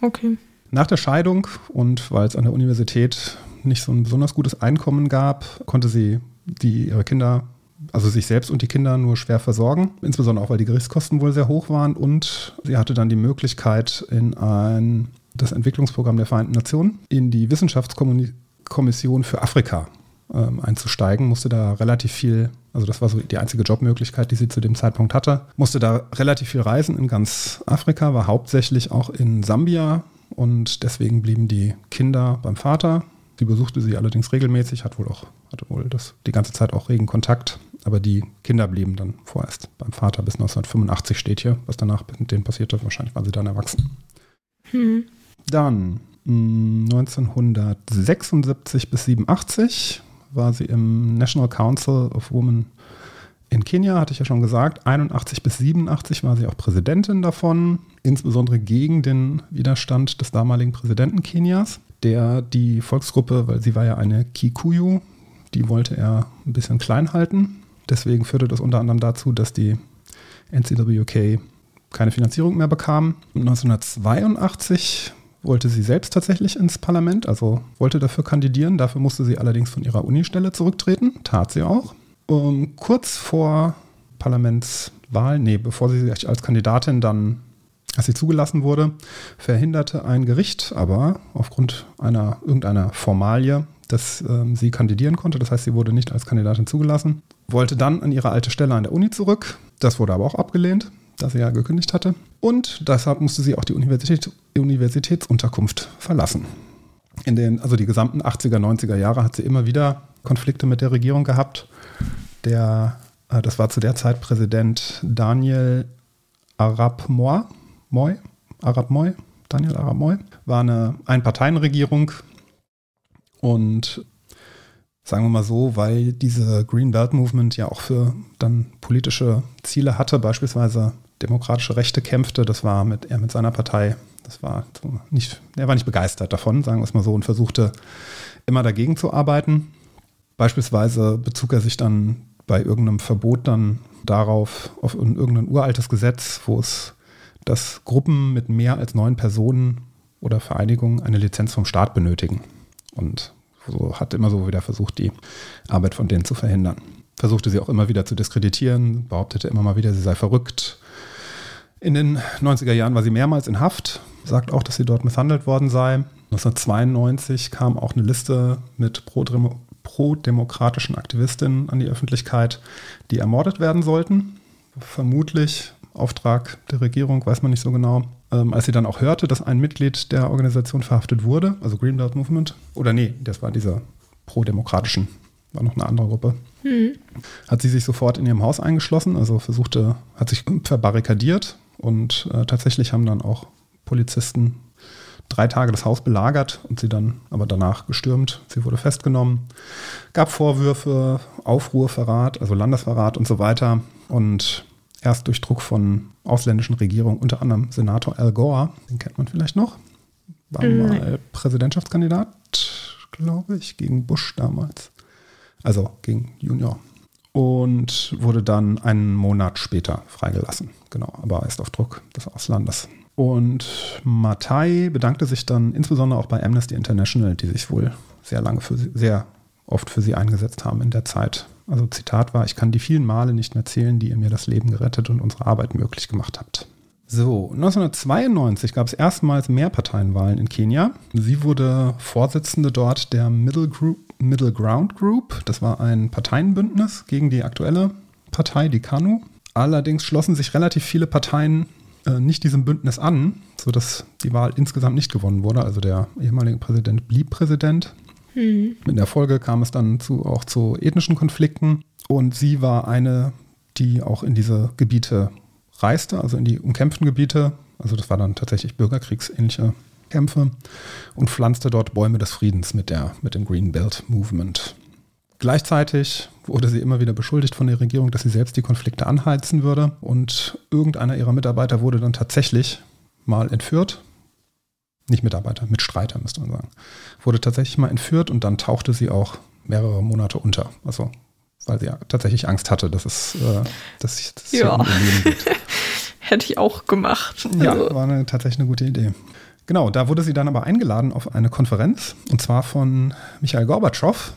Okay. Nach der Scheidung und weil es an der Universität nicht so ein besonders gutes Einkommen gab, konnte sie die ihre Kinder, also sich selbst und die Kinder nur schwer versorgen, insbesondere auch weil die Gerichtskosten wohl sehr hoch waren. Und sie hatte dann die Möglichkeit in ein das Entwicklungsprogramm der Vereinten Nationen in die Wissenschaftskommission für Afrika ähm, einzusteigen, musste da relativ viel, also das war so die einzige Jobmöglichkeit, die sie zu dem Zeitpunkt hatte, musste da relativ viel reisen in ganz Afrika, war hauptsächlich auch in Sambia. Und deswegen blieben die Kinder beim Vater. Sie besuchte sie allerdings regelmäßig, hat wohl auch, hatte wohl das die ganze Zeit auch regen Kontakt, aber die Kinder blieben dann vorerst beim Vater bis 1985 steht hier, was danach mit denen passierte. Wahrscheinlich waren sie dann erwachsen. Hm. Dann mh, 1976 bis 87 war sie im National Council of Women in Kenia, hatte ich ja schon gesagt. 81 bis 87 war sie auch Präsidentin davon, insbesondere gegen den Widerstand des damaligen Präsidenten Kenias, der die Volksgruppe, weil sie war ja eine Kikuyu, die wollte er ein bisschen klein halten. Deswegen führte das unter anderem dazu, dass die NCWK keine Finanzierung mehr bekam. 1982 wollte sie selbst tatsächlich ins Parlament, also wollte dafür kandidieren. Dafür musste sie allerdings von ihrer Unistelle zurücktreten. Tat sie auch. Um, kurz vor Parlamentswahl, nee, bevor sie sich als Kandidatin dann, als sie zugelassen wurde, verhinderte ein Gericht aber aufgrund einer irgendeiner Formalie, dass ähm, sie kandidieren konnte. Das heißt, sie wurde nicht als Kandidatin zugelassen. Wollte dann an ihre alte Stelle an der Uni zurück. Das wurde aber auch abgelehnt. da sie ja gekündigt hatte. Und deshalb musste sie auch die Universität, Universitätsunterkunft verlassen. In den, also die gesamten 80er, 90er Jahre hat sie immer wieder Konflikte mit der Regierung gehabt. Der, äh, das war zu der Zeit Präsident Daniel Arab Moi, Moi, Arab Moi, Daniel Arab Moi, war eine Einparteienregierung und sagen wir mal so, weil diese Green Belt Movement ja auch für dann politische Ziele hatte, beispielsweise demokratische Rechte kämpfte, das war mit, er mit seiner Partei, das war nicht, er war nicht begeistert davon, sagen wir es mal so, und versuchte immer dagegen zu arbeiten. Beispielsweise bezog er sich dann bei irgendeinem Verbot dann darauf, auf irgendein uraltes Gesetz, wo es, dass Gruppen mit mehr als neun Personen oder Vereinigungen eine Lizenz vom Staat benötigen. Und so hat immer so wieder versucht, die Arbeit von denen zu verhindern. Versuchte sie auch immer wieder zu diskreditieren, behauptete immer mal wieder, sie sei verrückt. In den 90er Jahren war sie mehrmals in Haft, sagt auch, dass sie dort misshandelt worden sei. 1992 kam auch eine Liste mit pro-demokratischen Aktivistinnen an die Öffentlichkeit, die ermordet werden sollten. Vermutlich Auftrag der Regierung, weiß man nicht so genau. Ähm, als sie dann auch hörte, dass ein Mitglied der Organisation verhaftet wurde, also Green Belt Movement, oder nee, das war dieser pro-demokratischen, war noch eine andere Gruppe, hm. hat sie sich sofort in ihrem Haus eingeschlossen, also versuchte, hat sich verbarrikadiert und äh, tatsächlich haben dann auch Polizisten drei Tage das Haus belagert und sie dann aber danach gestürmt. Sie wurde festgenommen, gab Vorwürfe, Aufruhr, Verrat, also Landesverrat und so weiter. Und erst durch Druck von ausländischen Regierungen, unter anderem Senator Al Gore, den kennt man vielleicht noch, war mhm. mal Präsidentschaftskandidat, glaube ich, gegen Bush damals. Also gegen Junior. Und wurde dann einen Monat später freigelassen. Genau, aber erst auf Druck des Auslandes. Und Matai bedankte sich dann insbesondere auch bei Amnesty International, die sich wohl sehr lange für sie, sehr oft für sie eingesetzt haben in der Zeit. Also Zitat war, ich kann die vielen Male nicht mehr zählen, die ihr mir das Leben gerettet und unsere Arbeit möglich gemacht habt. So, 1992 gab es erstmals Mehrparteienwahlen in Kenia. Sie wurde Vorsitzende dort der Middle, Group, Middle Ground Group. Das war ein Parteienbündnis gegen die aktuelle Partei, die KANU. Allerdings schlossen sich relativ viele Parteien äh, nicht diesem Bündnis an, sodass die Wahl insgesamt nicht gewonnen wurde. Also der ehemalige Präsident blieb Präsident. Mhm. In der Folge kam es dann zu, auch zu ethnischen Konflikten und sie war eine, die auch in diese Gebiete reiste, also in die umkämpften Gebiete. Also das war dann tatsächlich bürgerkriegsähnliche Kämpfe und pflanzte dort Bäume des Friedens mit, der, mit dem Green Belt Movement. Gleichzeitig wurde sie immer wieder beschuldigt von der Regierung, dass sie selbst die Konflikte anheizen würde. Und irgendeiner ihrer Mitarbeiter wurde dann tatsächlich mal entführt nicht Mitarbeiter, Mitstreiter müsste man sagen, wurde tatsächlich mal entführt und dann tauchte sie auch mehrere Monate unter. Also weil sie ja tatsächlich Angst hatte, dass es, äh, dass sich das ja. Leben geht. [laughs] Hätte ich auch gemacht. Ja, also. war eine, tatsächlich eine gute Idee. Genau, da wurde sie dann aber eingeladen auf eine Konferenz und zwar von Michael Gorbatschow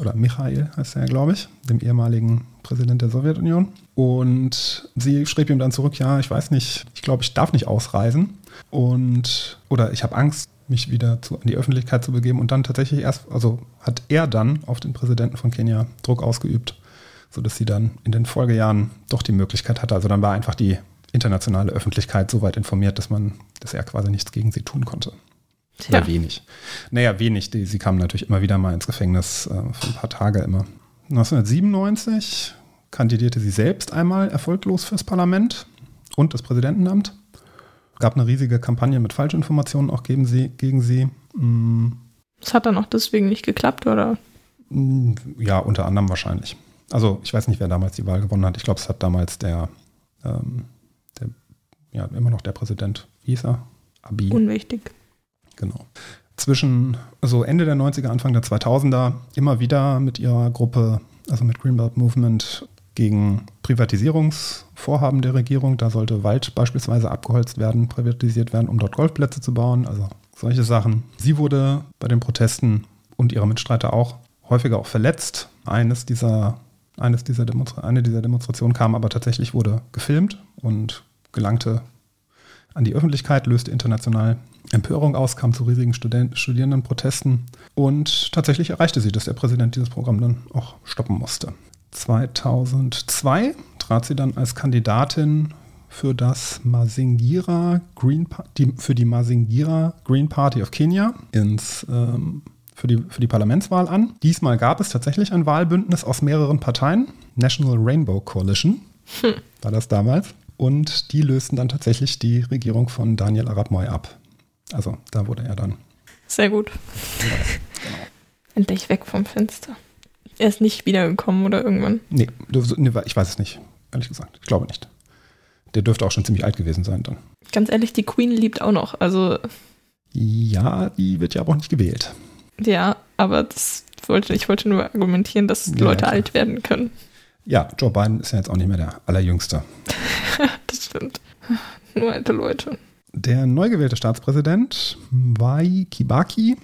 oder Michael heißt er, glaube ich, dem ehemaligen Präsident der Sowjetunion. Und sie schrieb ihm dann zurück, ja, ich weiß nicht, ich glaube, ich darf nicht ausreisen. Und, oder ich habe Angst, mich wieder zu, in die Öffentlichkeit zu begeben. Und dann tatsächlich erst, also hat er dann auf den Präsidenten von Kenia Druck ausgeübt, sodass sie dann in den Folgejahren doch die Möglichkeit hatte. Also dann war einfach die internationale Öffentlichkeit so weit informiert, dass man, dass er quasi nichts gegen sie tun konnte. Oder ja. wenig. Naja, wenig. Die, sie kamen natürlich immer wieder mal ins Gefängnis, äh, für ein paar Tage immer. 1997 kandidierte sie selbst einmal erfolglos fürs Parlament und das Präsidentenamt gab eine riesige Kampagne mit Falschinformationen auch gegen sie. Gegen sie. Mm. Es hat dann auch deswegen nicht geklappt, oder? Mm, ja, unter anderem wahrscheinlich. Also ich weiß nicht, wer damals die Wahl gewonnen hat. Ich glaube, es hat damals der, ähm, der, ja, immer noch der Präsident, wie hieß er? Abi. Unwichtig. Genau. Zwischen also Ende der 90er, Anfang der 2000er immer wieder mit ihrer Gruppe, also mit Greenbelt Movement, gegen Privatisierungsvorhaben der Regierung. Da sollte Wald beispielsweise abgeholzt werden, privatisiert werden, um dort Golfplätze zu bauen. Also solche Sachen. Sie wurde bei den Protesten und ihre Mitstreiter auch häufiger auch verletzt. Eines dieser, eines dieser eine dieser Demonstrationen kam aber tatsächlich, wurde gefilmt und gelangte an die Öffentlichkeit, löste international Empörung aus, kam zu riesigen Student Studierendenprotesten und tatsächlich erreichte sie, dass der Präsident dieses Programm dann auch stoppen musste. 2002 trat sie dann als Kandidatin für das Mazingira Green pa die, für die Mazingira Green Party of Kenya ins, ähm, für, die, für die Parlamentswahl an. Diesmal gab es tatsächlich ein Wahlbündnis aus mehreren Parteien. National Rainbow Coalition war das damals. Und die lösten dann tatsächlich die Regierung von Daniel Arap Moi ab. Also da wurde er dann. Sehr gut. Endlich weg vom Fenster. Er ist nicht wiedergekommen oder irgendwann. Nee, ich weiß es nicht, ehrlich gesagt. Ich glaube nicht. Der dürfte auch schon ziemlich alt gewesen sein dann. Ganz ehrlich, die Queen liebt auch noch. Also, Ja, die wird ja aber auch nicht gewählt. ja, aber das wollte, ich wollte nur argumentieren, dass Ja, Leute klar. alt werden können. Ja, Joe Biden ist ja jetzt auch nicht mehr der Allerjüngste. [laughs] Das stimmt. Nur alte Leute. Der neu gewählte Staatspräsident Mwai Kibaki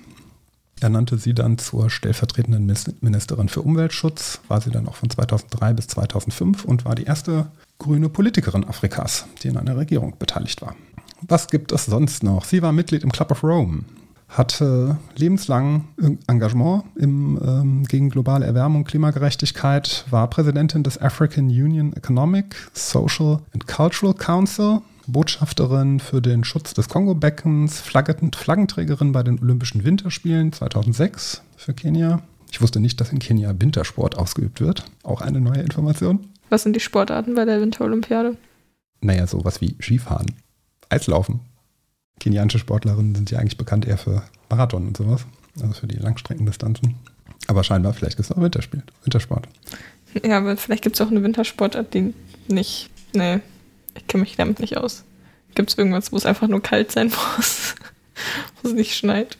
ernannte sie dann zur stellvertretenden Minis- Ministerin für Umweltschutz, war sie dann auch von 2003 bis 2005 und war die erste grüne Politikerin Afrikas, die in einer Regierung beteiligt war. Was gibt es sonst noch? Sie war Mitglied im Club of Rome, hatte lebenslang Engagement im, ähm, gegen globale Erwärmung, Klimagerechtigkeit, war Präsidentin des African Union Economic, Social and Cultural Council, Botschafterin für den Schutz des Kongo-Beckens, Flaggen Flaggenträgerin bei den Olympischen Winterspielen 2006 für Kenia. Ich wusste nicht, dass in Kenia Wintersport ausgeübt wird. Auch eine neue Information. Was sind die Sportarten bei der Winterolympiade? Naja, sowas wie Skifahren, Eislaufen. Kenianische Sportlerinnen sind ja eigentlich bekannt eher für Marathon und sowas. Also für die Langstreckendistanzen. Aber scheinbar, vielleicht ist es auch Winterspiel, Wintersport. Ja, aber vielleicht gibt es auch eine Wintersportart, die nicht. Nee, ich kenne mich damit nicht aus. Gibt es irgendwas, wo es einfach nur kalt sein muss? [laughs] wo es nicht schneit?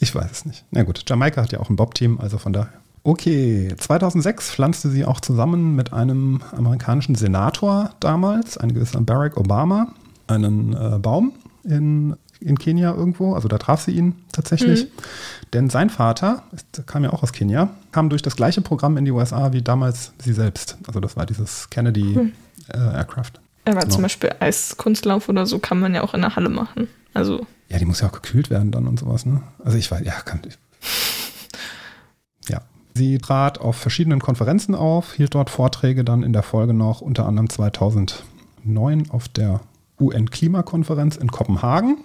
Ich weiß es nicht. Na gut, Jamaika hat ja auch ein Bob-Team, also von daher. Okay, 2006 pflanzte sie auch zusammen mit einem amerikanischen Senator damals, ein gewisser Barack Obama, einen äh, Baum in, in Kenia irgendwo. Also da traf sie ihn tatsächlich. Denn sein Vater, ist, kam ja auch aus Kenia, kam durch das gleiche Programm in die USA wie damals sie selbst. Also das war dieses Kennedy äh, Aircraft. Aber Genau. zum Beispiel Eiskunstlauf oder so kann man ja auch in der Halle machen. Also, Ja, die muss ja auch gekühlt werden dann und sowas, ne? Also ich weiß, ja, kann ich. Ja. Sie trat auf verschiedenen Konferenzen auf, hielt dort Vorträge dann in der Folge noch, unter anderem 2009 auf der UN-Klimakonferenz in Kopenhagen.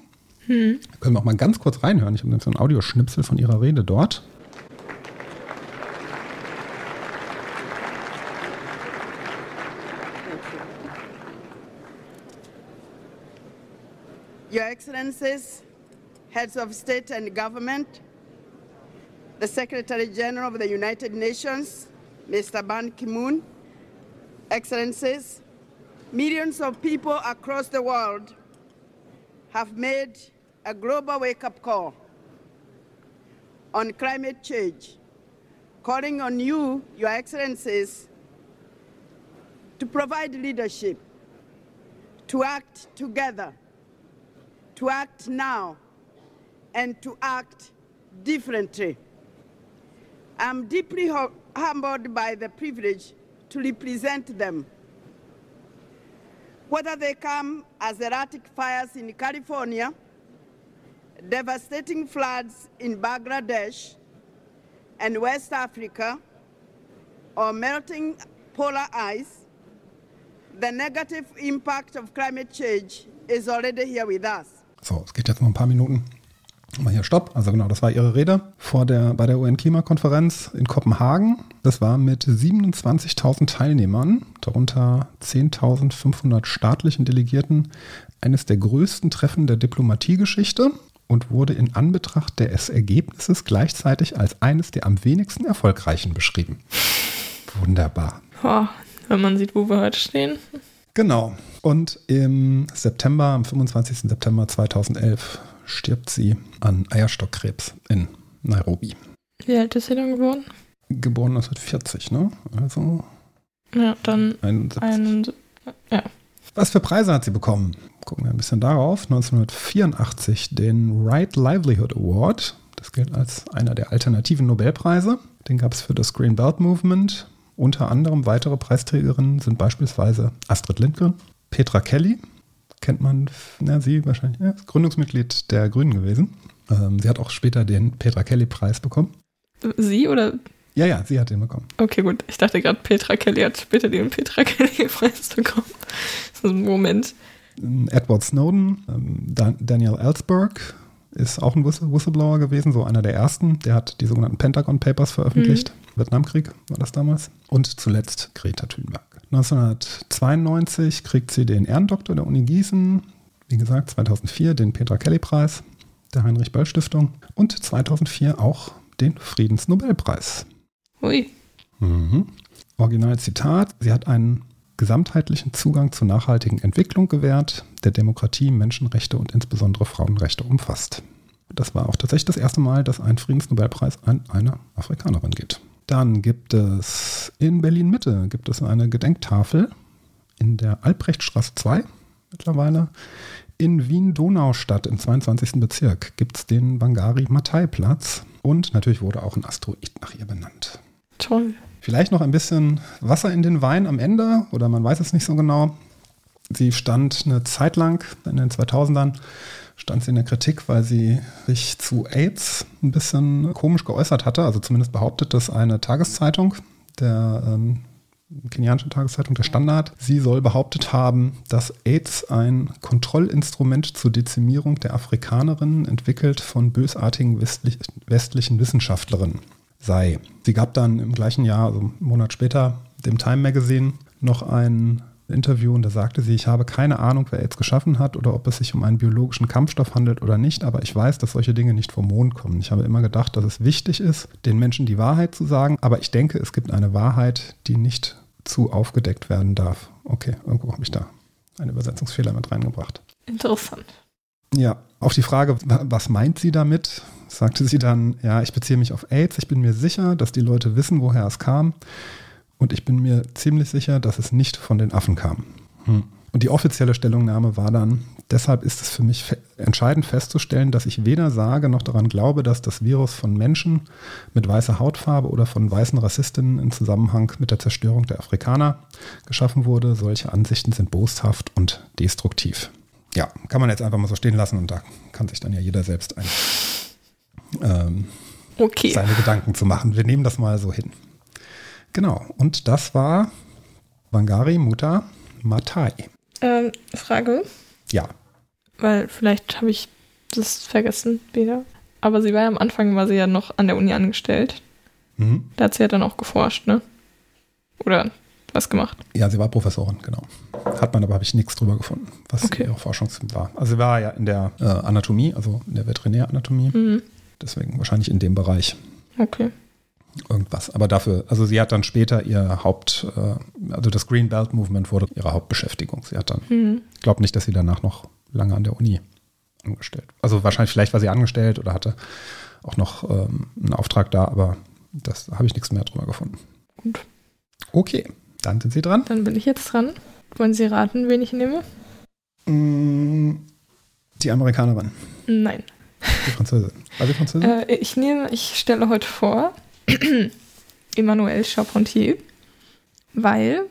hm. Können wir auch mal ganz kurz reinhören. Ich habe nämlich so ein Audioschnipsel von ihrer Rede dort. Your Excellencies, heads of state and government, the Secretary General of the United Nations, Mr. Ban Ki moon, Excellencies, millions of people across the world have made a global wake up call on climate change, calling on you, Your Excellencies, to provide leadership, to act together to act now and to act differently. I'm deeply hu- humbled by the privilege to represent them. Whether they come as erratic fires in California, devastating floods in Bangladesh and West Africa, or melting polar ice, the negative impact of climate change is already here with us. So, es geht jetzt noch ein paar Minuten. Mal hier Stopp. Also genau, das war ihre Rede vor der, bei der UN-Klimakonferenz in Kopenhagen. Das war mit 27.000 Teilnehmern, darunter 10.500 staatlichen Delegierten, eines der größten Treffen der Diplomatiegeschichte und wurde in Anbetracht des Ergebnisses gleichzeitig als eines der am wenigsten erfolgreichen beschrieben. Wunderbar. oh, wenn man sieht, wo wir heute stehen. Genau. Und im September, am 25. September 2011, stirbt sie an Eierstockkrebs in Nairobi. Wie alt ist sie dann geworden? Geboren 1940, ne? Also Ja, dann 71. ein. Ja. Was für Preise hat sie bekommen? Gucken wir ein bisschen darauf. 1984 den Right Livelihood Award. Das gilt als einer der alternativen Nobelpreise. Den gab es für das Green Belt Movement. Unter anderem weitere Preisträgerinnen sind beispielsweise Astrid Lindgren, Petra Kelly, kennt man, na, sie wahrscheinlich, ja, ist Gründungsmitglied der Grünen gewesen. Ähm, sie hat auch später den Petra Kelly-Preis bekommen. Sie oder. Ja, ja, sie hat den bekommen. Okay, gut. Ich dachte gerade, Petra Kelly hat später den Petra Kelly-Preis [laughs] bekommen. so ein Moment. Edward Snowden, ähm, Dan Daniel Ellsberg ist auch ein Whistle Whistleblower gewesen, so einer der ersten. Der hat die sogenannten Pentagon Papers veröffentlicht. Vietnamkrieg war das damals. Und zuletzt Greta Thunberg. 1992 kriegt sie den Ehrendoktor der Uni Gießen. Wie gesagt, 2004 den Petra Kelly-Preis der Heinrich-Böll-Stiftung. Und 2004 auch den Friedensnobelpreis. Ui. Mhm. Originalzitat: Sie hat einen gesamtheitlichen Zugang zur nachhaltigen Entwicklung gewährt, der Demokratie, Menschenrechte und insbesondere Frauenrechte umfasst. Das war auch tatsächlich das erste Mal, dass ein Friedensnobelpreis an eine Afrikanerin geht. Dann gibt es in Berlin Mitte gibt es eine Gedenktafel in der Albrechtstraße 2 mittlerweile. In Wien-Donaustadt im 22. Bezirk gibt es den Bangari-Matai-Platz. Und natürlich wurde auch ein Asteroid nach ihr benannt. Toll. Vielleicht noch ein bisschen Wasser in den Wein am Ende, oder man weiß es nicht so genau. Sie stand eine Zeit lang in den 2000ern, stand sie in der Kritik, weil sie sich zu AIDS ein bisschen komisch geäußert hatte. Also zumindest behauptet das eine Tageszeitung, der ähm, kenianische Tageszeitung, der Standard. Sie soll behauptet haben, dass AIDS ein Kontrollinstrument zur Dezimierung der Afrikanerinnen entwickelt von bösartigen westlich, westlichen Wissenschaftlerinnen sei. Sie gab dann im gleichen Jahr, also einen Monat später, dem Time Magazine noch ein Interview und da sagte sie, ich habe keine Ahnung, wer AIDS geschaffen hat oder ob es sich um einen biologischen Kampfstoff handelt oder nicht, aber ich weiß, dass solche Dinge nicht vom Mond kommen. Ich habe immer gedacht, dass es wichtig ist, den Menschen die Wahrheit zu sagen, aber ich denke, es gibt eine Wahrheit, die nicht zu aufgedeckt werden darf. Okay, irgendwo habe ich da einen Übersetzungsfehler mit reingebracht. Interessant. Ja, auf die Frage, was meint sie damit, sagte sie dann, ja, ich beziehe mich auf AIDS, ich bin mir sicher, dass die Leute wissen, woher es kam und ich bin mir ziemlich sicher, dass es nicht von den Affen kam. Hm. Und die offizielle Stellungnahme war dann, deshalb ist es für mich fe entscheidend festzustellen, dass ich weder sage noch daran glaube, dass das Virus von Menschen mit weißer Hautfarbe oder von weißen Rassistinnen in Zusammenhang mit der Zerstörung der Afrikaner geschaffen wurde. Solche Ansichten sind boshaft und destruktiv. Ja, kann man jetzt einfach mal so stehen lassen und da kann sich dann ja jeder selbst ein, ähm, Okay. seine Gedanken zu machen. Wir nehmen das mal so hin. Genau, und das war Wangari Muta Matai. Ähm, Frage, Ja, weil vielleicht habe ich das vergessen wieder. Aber sie war ja am Anfang, war sie ja noch an der Uni angestellt. mhm. Da hat sie ja dann auch geforscht, ne? Oder was gemacht. ja, sie war Professorin, genau. Hat man aber, habe ich nichts drüber gefunden, was Okay. ihre Forschung war. Also sie war ja in der äh, Anatomie, also in der Veterinäranatomie, Mhm. deswegen wahrscheinlich in dem Bereich Okay. Irgendwas. Aber dafür, also sie hat dann später ihr Haupt, äh, also das Green Belt Movement wurde ihre Hauptbeschäftigung. Sie hat dann, Mhm. ich glaube nicht, dass sie danach noch lange an der Uni angestellt. Also wahrscheinlich, vielleicht war sie angestellt oder hatte auch noch ähm, einen Auftrag da, aber das habe ich nichts mehr drüber gefunden. Gut. Okay, dann sind Sie dran. Dann bin ich jetzt dran. Wollen Sie raten, wen ich nehme? Mm, Die Amerikanerin, Nein. die Französin. War sie Französin? Äh, ich nehme, ich stelle heute vor [clears throat] Emmanuel Charpentier, weil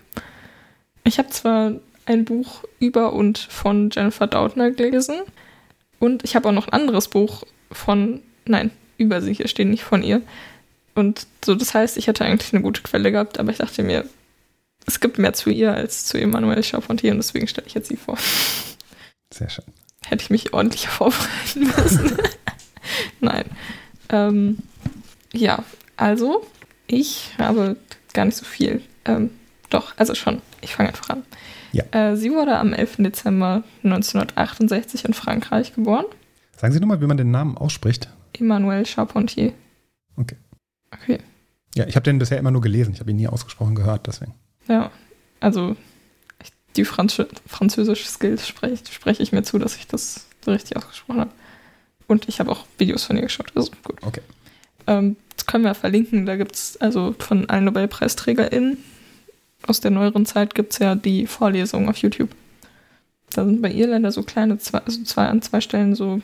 ich habe zwar ein Buch über und von Jennifer Doudna gelesen und ich habe auch noch ein anderes Buch von, nein, über sie, hier stehen nicht von ihr. Und so, das heißt, ich hätte eigentlich eine gute Quelle gehabt, aber ich dachte mir, es gibt mehr zu ihr als zu Emmanuel Charpentier und deswegen stelle ich jetzt sie vor. Sehr schön. Hätte ich mich ordentlich [laughs] vorbereiten müssen. [laughs] Nein. Ähm, ja, also ich habe gar nicht so viel. Ähm, doch, also schon. Ich fange einfach an. Ja. Äh, sie wurde am 11. Dezember 1968 in Frankreich geboren. Sagen Sie nochmal, wie man den Namen ausspricht. Emmanuel Charpentier. Okay. Okay. Ja, ich habe den bisher immer nur gelesen. Ich habe ihn nie ausgesprochen gehört, deswegen. Ja, also die Franz französische Skills spreche spreche ich mir zu, dass ich das so richtig ausgesprochen habe. Und ich habe auch Videos von ihr geschaut. Also gut. Okay. Ähm, können wir verlinken. Da gibt es also von allen NobelpreisträgerInnen aus der neueren Zeit gibt es ja die Vorlesungen auf YouTube. Da sind bei ihr leider so kleine, zwei, also zwei an zwei Stellen so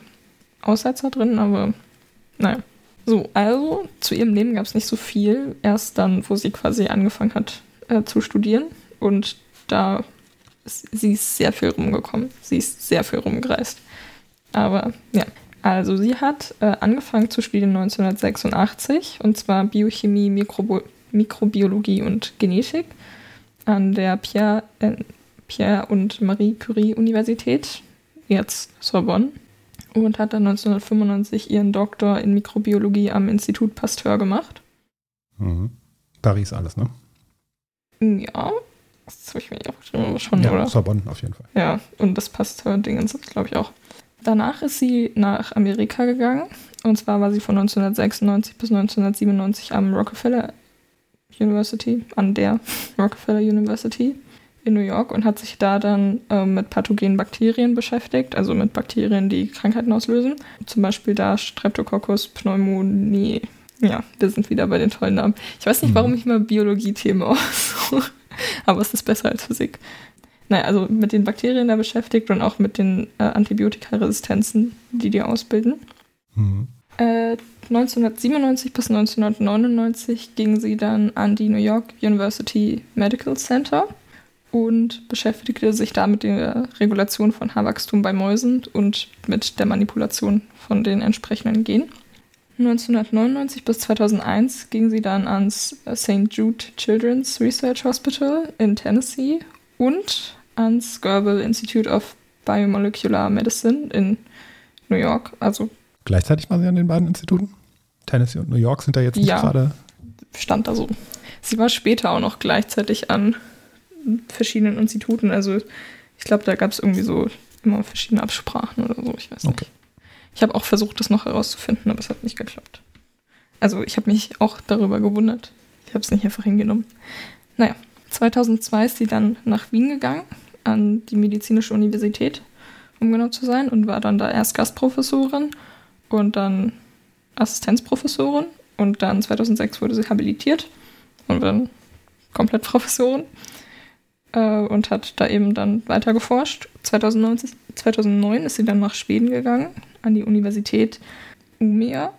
Aussetzer drin, aber naja. So, also zu ihrem Leben gab es nicht so viel. Erst dann, wo sie quasi angefangen hat äh, zu studieren. Und da ist sie ist sehr viel rumgekommen. Sie ist sehr viel rumgereist. Aber ja, also sie hat äh, angefangen zu studieren 1986 und zwar Biochemie, Mikrobo Mikrobiologie und Genetik an der Pierre, äh, Pierre und Marie Curie Universität, jetzt Sorbonne, und hat dann 1995 ihren Doktor in Mikrobiologie am Institut Pasteur gemacht. Mhm. Paris alles, ne? Ja, das habe ich mir nicht aufgeschrieben, aber schon, ja, oder? Sorbonne auf jeden Fall. Ja, und das Pasteur-Dingens, glaube ich auch. Danach ist sie nach Amerika gegangen. Und zwar war sie von 1996 bis 1997 am Rockefeller University, an der [laughs] Rockefeller University in New York und hat sich da dann ähm, mit pathogenen Bakterien beschäftigt, also mit Bakterien, die Krankheiten auslösen. Zum Beispiel da Streptococcus pneumoniae. Ja, wir sind wieder bei den tollen Namen. Ich weiß nicht, warum ich mal Biologie-Themen [laughs] aussuche, aber es ist besser als Physik. Naja, also mit den Bakterien da beschäftigt und auch mit den äh, Antibiotikaresistenzen, die die ausbilden. Mhm. Äh, 1997 bis 1999 ging sie dann an die New York University Medical Center und beschäftigte sich da mit der Regulation von Haarwachstum bei Mäusen und mit der Manipulation von den entsprechenden Genen. 1999 bis 2001 ging sie dann ans St. Jude Children's Research Hospital in Tennessee und ans Goebel Institute of Biomolecular Medicine in New York. Also Gleichzeitig war sie an den beiden Instituten? Tennessee und New York sind da jetzt nicht Ja. gerade. stand da so. Sie war später auch noch gleichzeitig an verschiedenen Instituten. Also ich glaube, da gab es irgendwie so immer verschiedene Absprachen oder so. Ich weiß nicht. Okay. Ich habe auch versucht, das noch herauszufinden, aber es hat nicht geklappt. Also ich habe mich auch darüber gewundert. Ich habe es nicht einfach hingenommen. Naja, 2002 ist sie dann nach Wien gegangen, an die Medizinische Universität, um genau zu sein, und war dann da erst Gastprofessorin und dann Assistenzprofessorin und dann 2006 wurde sie habilitiert und dann komplett Professorin äh, und hat da eben dann weiter geforscht. 2009, 2009 ist sie dann nach Schweden gegangen, an die Universität Umeå.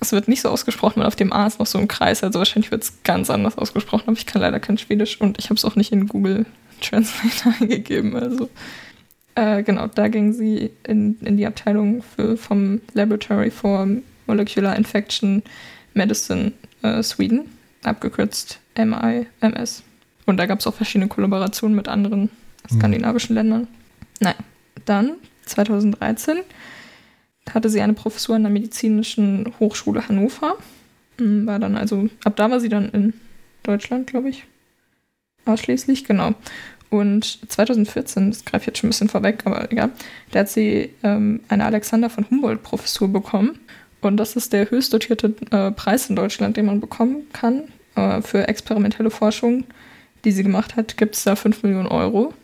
Es wird nicht so ausgesprochen, weil auf dem A ist noch so ein Kreis, also wahrscheinlich wird es ganz anders ausgesprochen, aber ich kann leider kein Schwedisch und ich habe es auch nicht in Google Translator [laughs] eingegeben. Also äh, genau, da ging sie in, in die Abteilung für, vom Laboratory for Molecular Infection Medicine äh, Sweden, abgekürzt MIMS. Und da gab es auch verschiedene Kollaborationen mit anderen skandinavischen Ländern. Naja, dann 2013 hatte sie eine Professur an der Medizinischen Hochschule Hannover. Mm, War dann also, ab da war sie dann in Deutschland, glaube ich. Ausschließlich, genau. Und 2014, das greife ich jetzt schon ein bisschen vorweg, aber egal, da hat sie ähm, eine Alexander von Humboldt-Professur bekommen. Und das ist der höchst dotierte äh, Preis in Deutschland, den man bekommen kann. Äh, für experimentelle Forschung, die sie gemacht hat, gibt es da 5 Millionen Euro.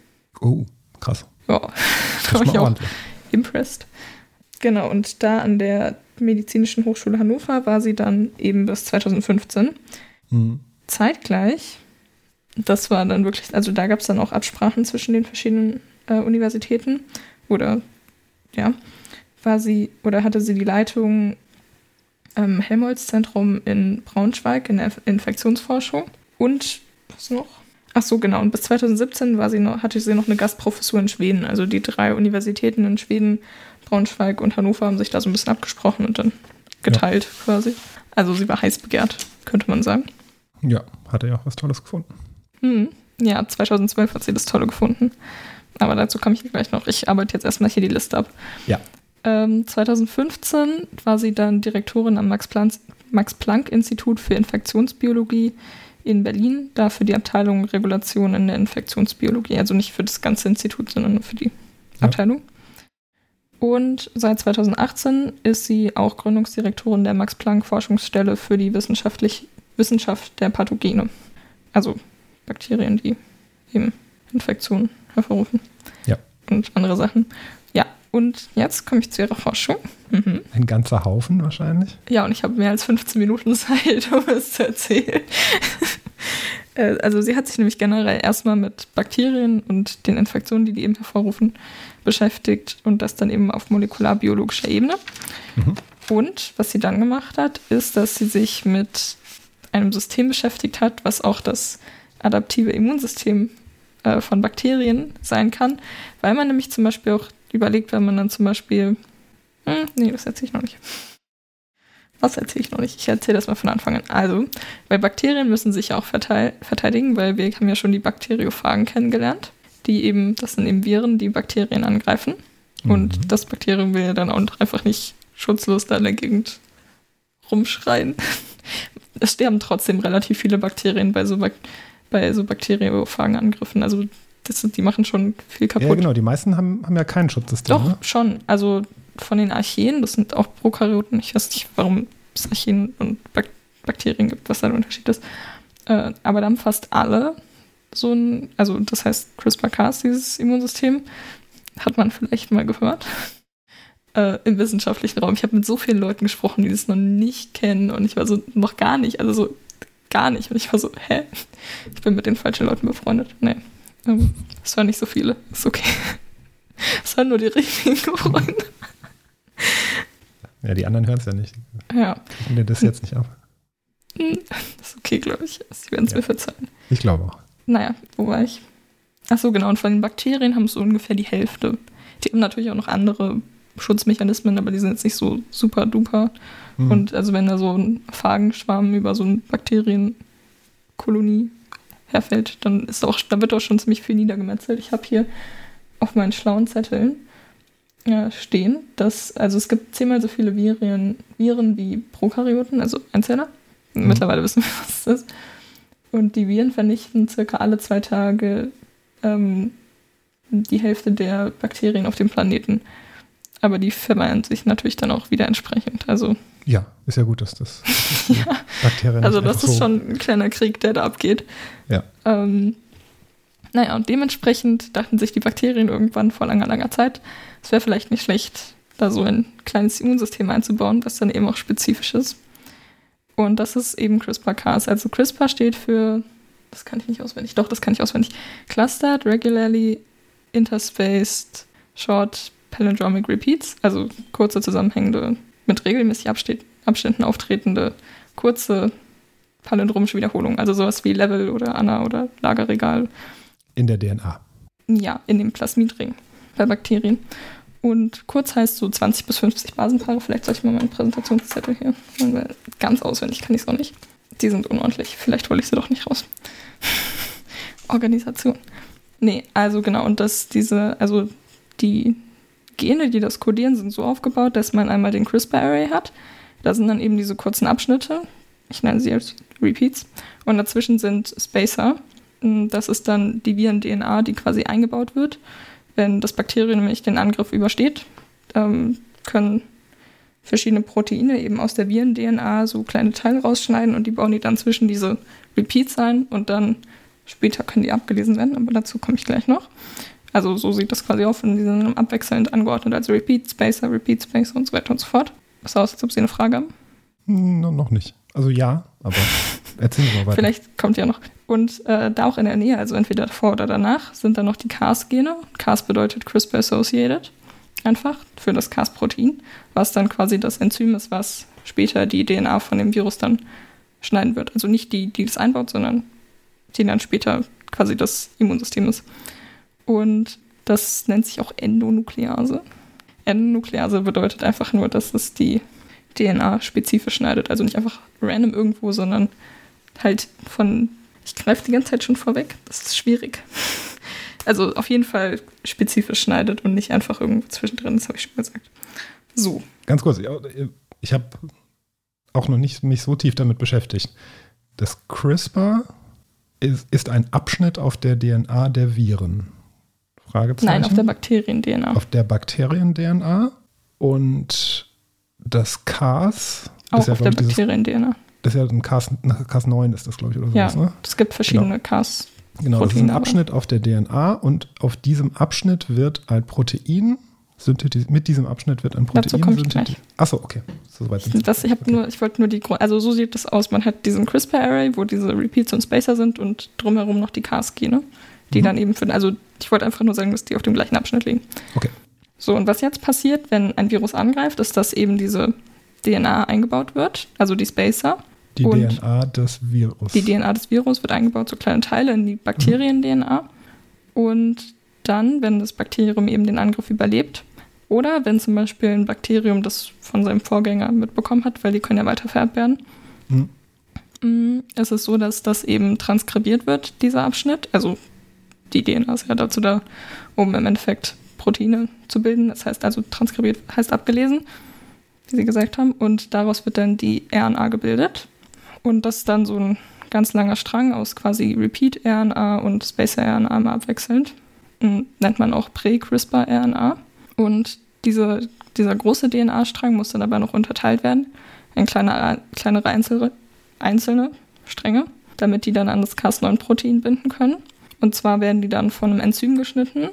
Oh, krass. Ja, [laughs] Das da war ich auch ordentlich. impressed. Genau, und da an der Medizinischen Hochschule Hannover war sie dann eben bis 2015. Mhm. Zeitgleich, das war dann wirklich, also da gab es dann auch Absprachen zwischen den verschiedenen äh, Universitäten oder ja, war sie oder hatte sie die Leitung ähm, Helmholtz-Zentrum in Braunschweig in der Infektionsforschung und was noch? Ach so, genau. Und bis 2017 war sie noch, hatte sie noch eine Gastprofessur in Schweden. Also die drei Universitäten in Schweden, Braunschweig und Hannover haben sich da so ein bisschen abgesprochen und dann geteilt quasi. Also sie war heiß begehrt, könnte man sagen. Ja, hat er ja auch was Tolles gefunden. Hm. Ja, 2012 hat sie das Tolle gefunden. Aber dazu komme ich gleich noch. Ich arbeite jetzt erstmal hier die Liste ab. Ja. Ähm, 2015 war sie dann Direktorin am Max-Planck-Institut für Infektionsbiologie in Berlin, da für die Abteilung Regulation in der Infektionsbiologie. Also nicht für das ganze Institut, sondern nur für die Ja. Abteilung. Und seit 2018 ist sie auch Gründungsdirektorin der Max-Planck-Forschungsstelle für die wissenschaftlich, Wissenschaft der Pathogene. Also Bakterien, die eben Infektionen hervorrufen. Ja. Und andere Sachen. Ja, und jetzt komme ich zu ihrer Forschung. Mhm. Ein ganzer Haufen wahrscheinlich. Ja, und ich habe mehr als 15 Minuten [laughs] Zeit, um es zu erzählen. Äh, also sie hat sich nämlich generell erstmal mit Bakterien und den Infektionen, die die eben hervorrufen, beschäftigt und das dann eben auf molekularbiologischer Ebene. Und was sie dann gemacht hat, ist, dass sie sich mit einem System beschäftigt hat, was auch das adaptive Immunsystem äh, von Bakterien sein kann, weil man nämlich zum Beispiel auch überlegt, wenn man dann zum Beispiel, hm, nee, das erzähle ich noch nicht. Was erzähle ich noch nicht? Ich erzähle das mal von Anfang an. Also, weil Bakterien müssen sich ja auch verteidigen, weil wir haben ja schon die Bakteriophagen kennengelernt. die eben, das sind eben Viren, die Bakterien angreifen. Und Mhm. das Bakterium will ja dann auch einfach nicht schutzlos da in der Gegend rumschreien. [laughs] Es sterben trotzdem relativ viele Bakterien bei so, Bak bei so bakteriophagen Angriffen. Also das, die machen schon viel kaputt. Ja, genau. Die meisten haben, haben ja kein Schutzsystem. Doch, Ne? schon. Also von den Archeen, das sind auch Prokaryoten. Ich weiß nicht, warum es Archeen und Bak Bakterien gibt, was da der Unterschied ist. Äh, aber da haben fast alle so ein, also das heißt CRISPR-Cas, dieses Immunsystem, hat man vielleicht mal gehört. Äh, Im wissenschaftlichen Raum. Ich habe mit so vielen Leuten gesprochen, die das noch nicht kennen und ich war so, noch gar nicht, also so gar nicht. Und ich war so, hä? Ich bin mit den falschen Leuten befreundet. Nee. Ähm, Es waren nicht so viele. Ist okay. [laughs] Es waren nur die richtigen Freunde. Ja, die anderen hören es ja nicht. Ja, Und dir das jetzt nicht ab. hm, ist okay, glaube ich. Sie werden es Ja. mir verzeihen. Ich glaube auch. Naja, wo war ich? Ach so, genau. Und von den Bakterien haben es so ungefähr die Hälfte. Die haben natürlich auch noch andere Schutzmechanismen, aber die sind jetzt nicht so super duper. Hm. Und also wenn da so ein Phagenschwarm über so eine Bakterienkolonie herfällt, dann ist auch, da wird auch schon ziemlich viel niedergemetzelt. Ich habe hier auf meinen schlauen Zetteln äh, stehen, dass, also es gibt zehnmal so viele Viren, Viren wie Prokaryoten, also Einzeller. Mhm. Mittlerweile wissen wir, [laughs] was das ist. Und die Viren vernichten circa alle zwei Tage ähm, die Hälfte der Bakterien auf dem Planeten. Aber die vermehren sich natürlich dann auch wieder entsprechend. Also, ja, ist ja gut, dass das [laughs] dass die Bakterien also das ist so, schon ein kleiner Krieg, der da abgeht. Ja. Ähm, naja, und dementsprechend dachten sich die Bakterien irgendwann vor langer, langer Zeit, es wäre vielleicht nicht schlecht, da so ein kleines Immunsystem einzubauen, was dann eben auch spezifisch ist. Und das ist eben CRISPR-Cas. Also CRISPR steht für, das kann ich nicht auswendig, doch, das kann ich auswendig, Clustered Regularly Interspaced Short Palindromic Repeats, also kurze zusammenhängende, mit regelmäßig Abständen auftretende, kurze palindromische Wiederholungen. Also sowas wie Level oder Anna oder Lagerregal in der DNA. ja, in dem Plasmidring bei Bakterien. Und kurz heißt so 20 bis 50 Basenpaare. Vielleicht soll ich mal meinen Präsentationszettel hier. weil Ganz auswendig kann ich es auch nicht. Die sind unordentlich. Vielleicht hole ich sie doch nicht raus. [laughs] Organisation. Nee, also genau. Und dass diese, also die Gene, die das kodieren, sind so aufgebaut, dass man einmal den CRISPR-Array hat. Da sind dann eben diese kurzen Abschnitte. Ich nenne sie als Repeats. Und dazwischen sind Spacer. Das ist dann die Viren-DNA, die quasi eingebaut wird. Wenn das Bakterium nämlich den Angriff übersteht, ähm, können verschiedene Proteine eben aus der Viren-DNA so kleine Teile rausschneiden und die bauen die dann zwischen diese Repeats ein und dann später können die abgelesen werden, aber dazu komme ich gleich noch. Also so sieht das quasi auf und die sind abwechselnd angeordnet als Repeat, Spacer, Repeat, Spacer und so weiter und so fort. Das aus, als ob Sie eine Frage haben. Hm, no- noch nicht. Also ja, aber [laughs] erzählen Sie mal weiter. Vielleicht kommt ja noch. Und äh, da auch in der Nähe, also entweder davor oder danach, sind dann noch die Cas-Gene. Cas bedeutet CRISPR-associated. Einfach für das Cas-Protein, was dann quasi das Enzym ist, was später die DNA von dem Virus dann schneiden wird. Also nicht die, die das einbaut, sondern die dann später quasi das Immunsystem ist. Und das nennt sich auch Endonuklease. Endonuklease bedeutet einfach nur, dass es die DNA spezifisch schneidet. Also nicht einfach random irgendwo, sondern halt von. Ich greife die ganze Zeit schon vorweg. Das ist schwierig. Also auf jeden Fall spezifisch schneidet und nicht einfach irgendwo zwischendrin, das habe ich schon gesagt. So. Ganz kurz, ich habe auch noch nicht mich so tief damit beschäftigt. Das CRISPR ist, ist ein Abschnitt auf der DNA der Viren. Fragezeichen. Nein, auf der Bakterien-DNA. Auf der Bakterien-DNA und das Cas Auch ist ja, auf der Bakterien-DNA. Das ist ja ein Cas, Cas9 ist das, glaube ich, oder Ja, sowas, ne? es gibt verschiedene Cas. Genau, das ist ein aber- Abschnitt auf der DNA und auf diesem Abschnitt wird ein Protein synthetisiert. Mit diesem Abschnitt wird ein Dazu Protein komme ich synthetisiert. Achso, okay. So weit sind. Das, ich Okay. nur, ich wollte nur die, Grund- also so sieht das aus. Man hat diesen CRISPR-Array, wo diese Repeats und Spacer sind und drumherum noch die Cas-Gene, die Mhm. dann eben für, also ich wollte einfach nur sagen, dass die auf dem gleichen Abschnitt liegen. Okay. So, und was jetzt passiert, wenn ein Virus angreift, ist, dass eben diese DNA eingebaut wird, also die Spacer. Die und DNA des Virus. Die DNA des Virus wird eingebaut, so kleine Teile in die Bakterien-DNA. Und dann, wenn das Bakterium eben den Angriff überlebt, oder wenn zum Beispiel ein Bakterium das von seinem Vorgänger mitbekommen hat, weil die können ja weiter vererbt werden, Mhm. mm, ist es so, dass das eben transkribiert wird, dieser Abschnitt. Also die DNA ist ja dazu da, um im Endeffekt Proteine zu bilden. Das heißt also transkribiert, heißt abgelesen, wie Sie gesagt haben. Und daraus wird dann die RNA gebildet. Und das ist dann so ein ganz langer Strang aus quasi Repeat-RNA und Spacer-RNA mal abwechselnd. Hm, nennt man auch Prä-CRISPR-RNA. Und diese, dieser große DNA-Strang muss dann aber noch unterteilt werden in kleine, kleinere Einzel, einzelne Stränge, damit die dann an das Cas9-Protein binden können. Und zwar werden die dann von einem Enzym geschnitten.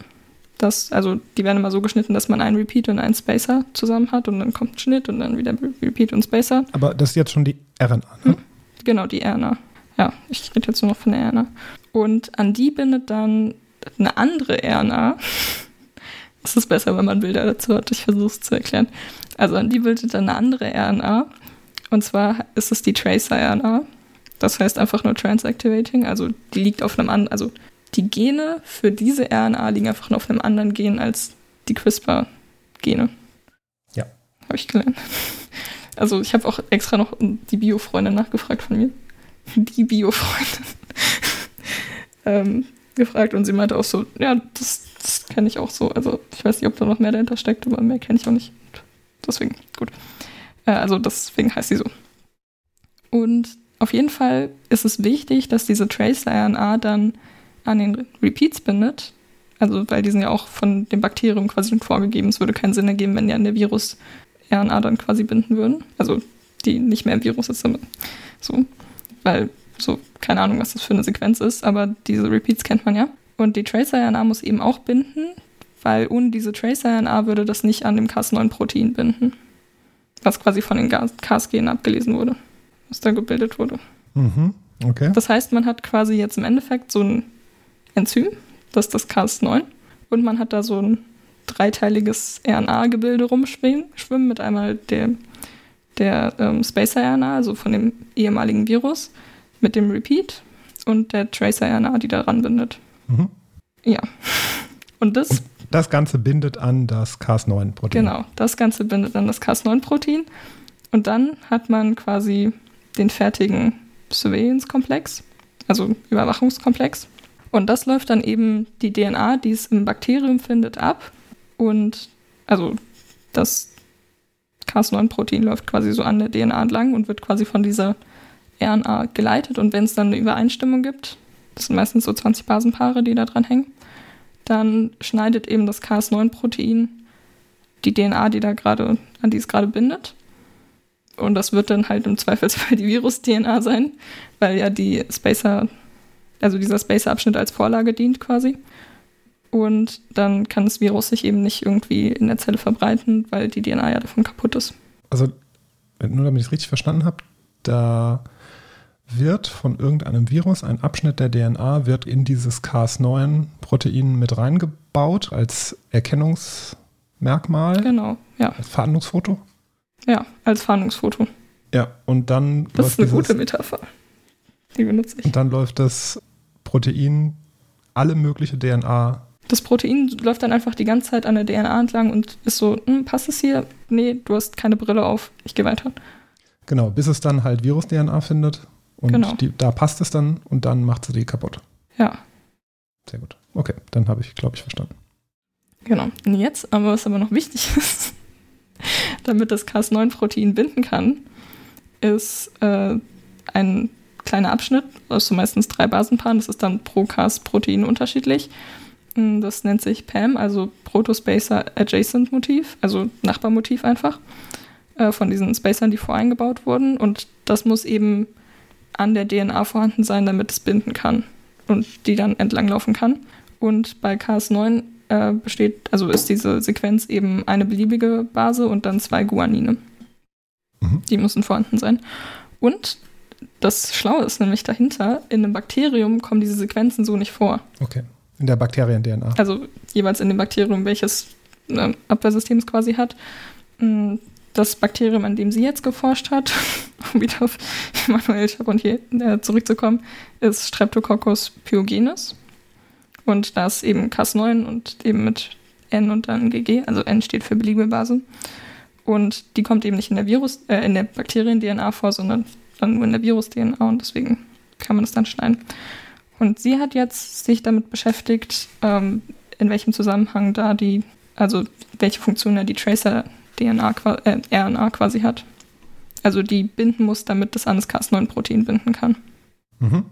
Das, also die werden immer so geschnitten, dass man einen Repeat und einen Spacer zusammen hat und dann kommt ein Schnitt und dann wieder Repeat und Spacer. Aber das ist jetzt schon die RNA, ne? Hm? Genau, die RNA. Ja, ich rede jetzt nur noch von der RNA. Und an die bindet dann eine andere RNA. [laughs] Es ist besser, wenn man Bilder dazu hat. Ich versuche es zu erklären. Also an die bildet dann eine andere RNA. Und zwar ist es die Tracer-RNA. Das heißt einfach nur Transactivating. Also die liegt auf einem anderen, also die Gene für diese RNA liegen einfach nur auf einem anderen Gen als die CRISPR-Gene. Ja. Habe ich gelernt. Also ich habe auch extra noch die Bio-Freundin nachgefragt von mir. Die Bio-Freundin. [laughs] ähm, gefragt und sie meinte auch so, ja, das, das kenne ich auch so. Also ich weiß nicht, ob da noch mehr dahinter steckt, aber mehr kenne ich auch nicht. Deswegen, gut. Äh, also deswegen heißt sie so. Und auf jeden Fall ist es wichtig, dass diese Trace-RNA dann an den Repeats bindet. Also, weil die sind ja auch von dem Bakterium quasi vorgegeben. Es würde keinen Sinn ergeben, wenn die an der Virus-RNA dann quasi binden würden. Also, die nicht mehr im Virus ist, so. Weil, so, keine Ahnung, was das für eine Sequenz ist, aber diese Repeats kennt man ja. Und die Tracer-RNA muss eben auch binden, weil ohne diese Tracer-RNA würde das nicht an dem Cas9-Protein binden. Was quasi von den Cas-Genen abgelesen wurde, was da gebildet wurde. Mhm. Okay. Das heißt, man hat quasi jetzt im Endeffekt so ein Enzym, das ist das Cas9, und man hat da so ein dreiteiliges RNA-Gebilde rumschwimmen schwimmen mit einmal der, der ähm, Spacer-RNA, also von dem ehemaligen Virus, mit dem Repeat und der Tracer-RNA, die daran bindet. Mhm. Ja. [laughs] Und das. Und das Ganze bindet an das Cas9-Protein. Genau, das Ganze bindet an das Cas9-Protein. Und dann hat man quasi den fertigen Surveillance-Komplex, also Überwachungskomplex. Und das läuft dann eben die DNA, die es im Bakterium findet, ab. Und also das Cas9-Protein läuft quasi so an der DNA entlang und wird quasi von dieser RNA geleitet. Und wenn es dann eine Übereinstimmung gibt, das sind meistens so 20 Basenpaare, die da dran hängen, dann schneidet eben das Cas9-Protein die DNA, die da gerade, an die es gerade bindet. Und das wird dann halt im Zweifelsfall die Virus-DNA sein, weil ja die Spacer also dieser Spacer-Abschnitt als Vorlage dient quasi. Und dann kann das Virus sich eben nicht irgendwie in der Zelle verbreiten, weil die DNA ja davon kaputt ist. Also, nur damit ich es richtig verstanden habe, da wird von irgendeinem Virus ein Abschnitt der DNA wird in dieses Cas9-Protein mit reingebaut als Erkennungsmerkmal. Genau, ja. Als Fahndungsfoto? Ja, als Fahndungsfoto. Ja, und dann. Das ist eine gute Metapher. Die benutze ich. Und dann läuft das Protein alle mögliche DNA. Das Protein läuft dann einfach die ganze Zeit an der DNA entlang und ist so, hm, passt es hier? Nee, du hast keine Brille auf, ich gehe weiter. Genau, bis es dann halt Virus-DNA findet und genau. die, da passt es dann und dann macht sie die kaputt. Ja. Sehr gut. Okay, dann habe ich, glaube ich, verstanden. Genau. Und jetzt, aber was aber noch wichtig [laughs] ist, damit das Cas9-Protein binden kann, ist äh, ein kleiner Abschnitt aus so meistens drei Basenpaaren. Das ist dann pro Cas-Protein unterschiedlich. Mm, das nennt sich PAM, also Protospacer Adjacent Motiv, also Nachbarmotiv einfach, äh, von diesen Spacern, die voreingebaut wurden. Und das muss eben an der DNA vorhanden sein, damit es binden kann und die dann entlanglaufen kann. Und bei Cas9 äh, besteht, also ist diese Sequenz eben eine beliebige Base und dann zwei Guanine. Mhm. Die müssen vorhanden sein. Und das Schlaue ist nämlich dahinter, in einem Bakterium kommen diese Sequenzen so nicht vor. Okay. In der Bakterien-DNA. Also jeweils in dem Bakterium, welches ein Abwehrsystem quasi hat. Mm, das Bakterium, an dem sie jetzt geforscht hat, [laughs] um wieder auf [laughs] Emanuel Charpentier äh, zurückzukommen, ist Streptococcus pyogenes. Und da ist eben Cas9 und eben mit N und dann GG, also N steht für beliebige Base. Und die kommt eben nicht in der Virus, äh, in der Bakterien-DNA vor, sondern dann nur in der Virus-DNA und deswegen kann man das dann schneiden. Und sie hat jetzt sich damit beschäftigt, ähm, in welchem Zusammenhang da die, also welche Funktion da die Tracer-DNA, äh, RNA quasi hat. Also die binden muss, damit das an das Cas9-Protein binden kann. Mhm.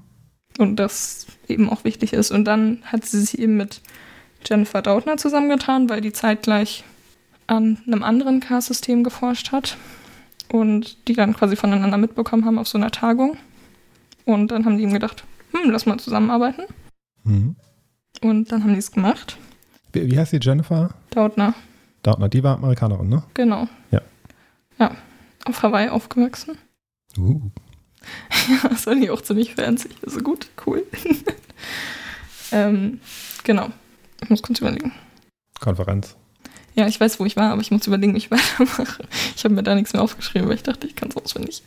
Und das eben auch wichtig ist. Und dann hat sie sich eben mit Jennifer Doudna zusammengetan, weil die zeitgleich an einem anderen Cas-System geforscht hat. Und die dann quasi voneinander mitbekommen haben auf so einer Tagung. Und dann haben die ihm gedacht, hm, lass mal zusammenarbeiten. Mhm. Und dann haben die es gemacht. Wie, wie heißt die Jennifer? Doudna, Dautner, die war Amerikanerin, ne? genau. Ja. Ja, auf Hawaii aufgewachsen. Uh. [laughs] Ja, das fand ich auch ziemlich fancy. Also gut, cool. [laughs] ähm, genau. Ich muss kurz überlegen. Konferenz. Ja, ich weiß, wo ich war, aber ich muss überlegen, wie ich [laughs] weitermache. Ich habe mir da nichts mehr aufgeschrieben, weil ich dachte, ich kann es auswendig.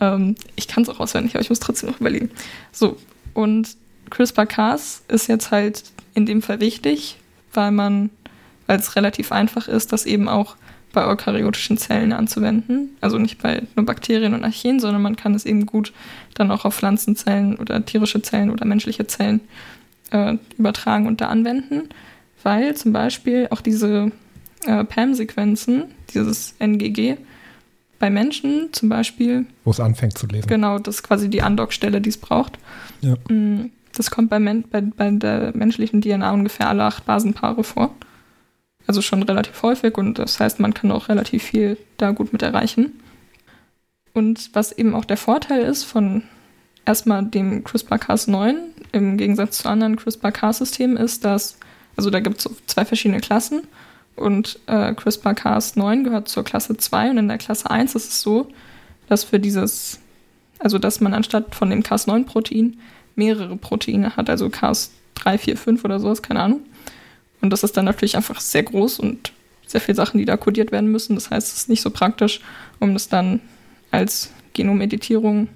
Ähm, ich kann es auch auswendig, aber ich muss trotzdem noch überlegen. So, und CRISPR-Cas ist jetzt halt in dem Fall wichtig, weil man, weil es relativ einfach ist, das eben auch bei eukaryotischen Zellen anzuwenden. Also nicht bei nur Bakterien und Archeen, sondern man kann es eben gut dann auch auf Pflanzenzellen oder tierische Zellen oder menschliche Zellen äh, übertragen und da anwenden, weil zum Beispiel auch diese äh, PAM-Sequenzen, dieses NGG, bei Menschen zum Beispiel, Wo es anfängt zu lesen. genau, das ist quasi die Andockstelle, die es braucht. Ja. Mm, Das kommt bei, Men bei, bei der menschlichen DNA ungefähr alle acht Basenpaare vor. Also schon relativ häufig und das heißt, man kann auch relativ viel da gut mit erreichen. Und was eben auch der Vorteil ist von erstmal dem CRISPR-Cas9 im Gegensatz zu anderen CRISPR-Cas-Systemen ist, dass, also da gibt es zwei verschiedene Klassen und äh, CRISPR-Cas9 gehört zur Klasse 2 und in der Klasse 1 ist es so, dass für dieses, also dass man anstatt von dem Cas9-Protein mehrere Proteine hat, also Cas3, 4, 5 oder sowas, keine Ahnung. Und das ist dann natürlich einfach sehr groß und sehr viele Sachen, die da kodiert werden müssen. Das heißt, es ist nicht so praktisch, um das dann als Genomeditierung,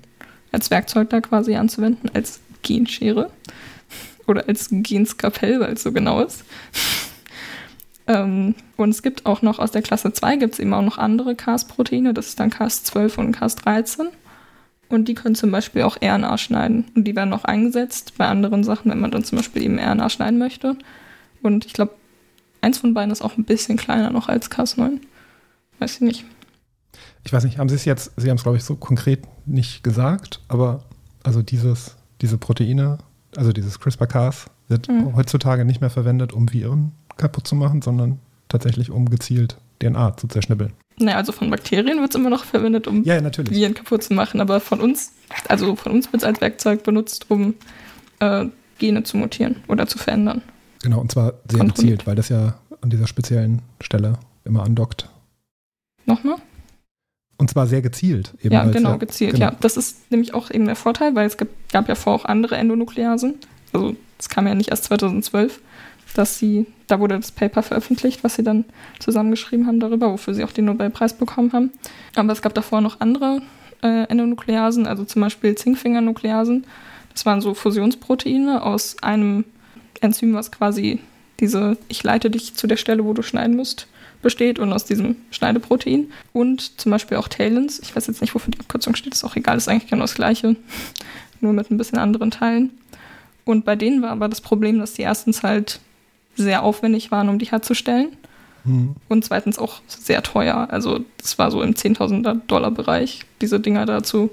als Werkzeug da quasi anzuwenden, als Genschere oder als Genskapell, weil es so genau ist. Ähm, und es gibt auch noch aus der Klasse 2 gibt es eben auch noch andere Cas-Proteine, das ist dann Cas12 und Cas13. Und die können zum Beispiel auch RNA schneiden. Und die werden auch eingesetzt bei anderen Sachen, wenn man dann zum Beispiel eben RNA schneiden möchte. Und ich glaube, eins von beiden ist auch ein bisschen kleiner noch als Cas9. Weiß ich nicht. Ich weiß nicht, haben Sie es jetzt, Sie haben es glaube ich so konkret nicht gesagt, aber also dieses, diese Proteine, also dieses CRISPR-Cas wird Mhm. heutzutage nicht mehr verwendet, um Viren kaputt zu machen, sondern tatsächlich um gezielt DNA zu zerschnippeln. Naja, also von Bakterien wird es immer noch verwendet, um Ja, ja, natürlich. Viren kaputt zu machen, aber von uns, also von uns wird es als Werkzeug benutzt, um äh, Gene zu mutieren oder zu verändern. Genau, und zwar sehr Kontrolliert. gezielt, weil das ja an dieser speziellen Stelle immer andockt. Nochmal? Und zwar sehr gezielt. Eben Ja, genau, gezielt. genau. Ja, das ist nämlich auch eben der Vorteil, weil es gab, gab ja vorher auch andere Endonukleasen. Also es kam ja nicht erst 2012, dass sie, da wurde das Paper veröffentlicht, was sie dann zusammengeschrieben haben darüber, wofür sie auch den Nobelpreis bekommen haben. Aber es gab davor noch andere äh, Endonukleasen, also zum Beispiel Zinkfingernukleasen. Das waren so Fusionsproteine aus einem Enzym, was quasi diese, ich leite dich zu der Stelle, wo du schneiden musst, besteht und aus diesem Schneideprotein. Und zum Beispiel auch Talens. Ich weiß jetzt nicht, wofür die Abkürzung steht, ist auch egal, ist eigentlich genau das gleiche, [laughs] nur mit ein bisschen anderen Teilen. Und bei denen war aber das Problem, dass die erstens halt sehr aufwendig waren, um die herzustellen. Mhm. Und zweitens auch sehr teuer. Also das war so im 10.000er Dollar Bereich, diese Dinger da zu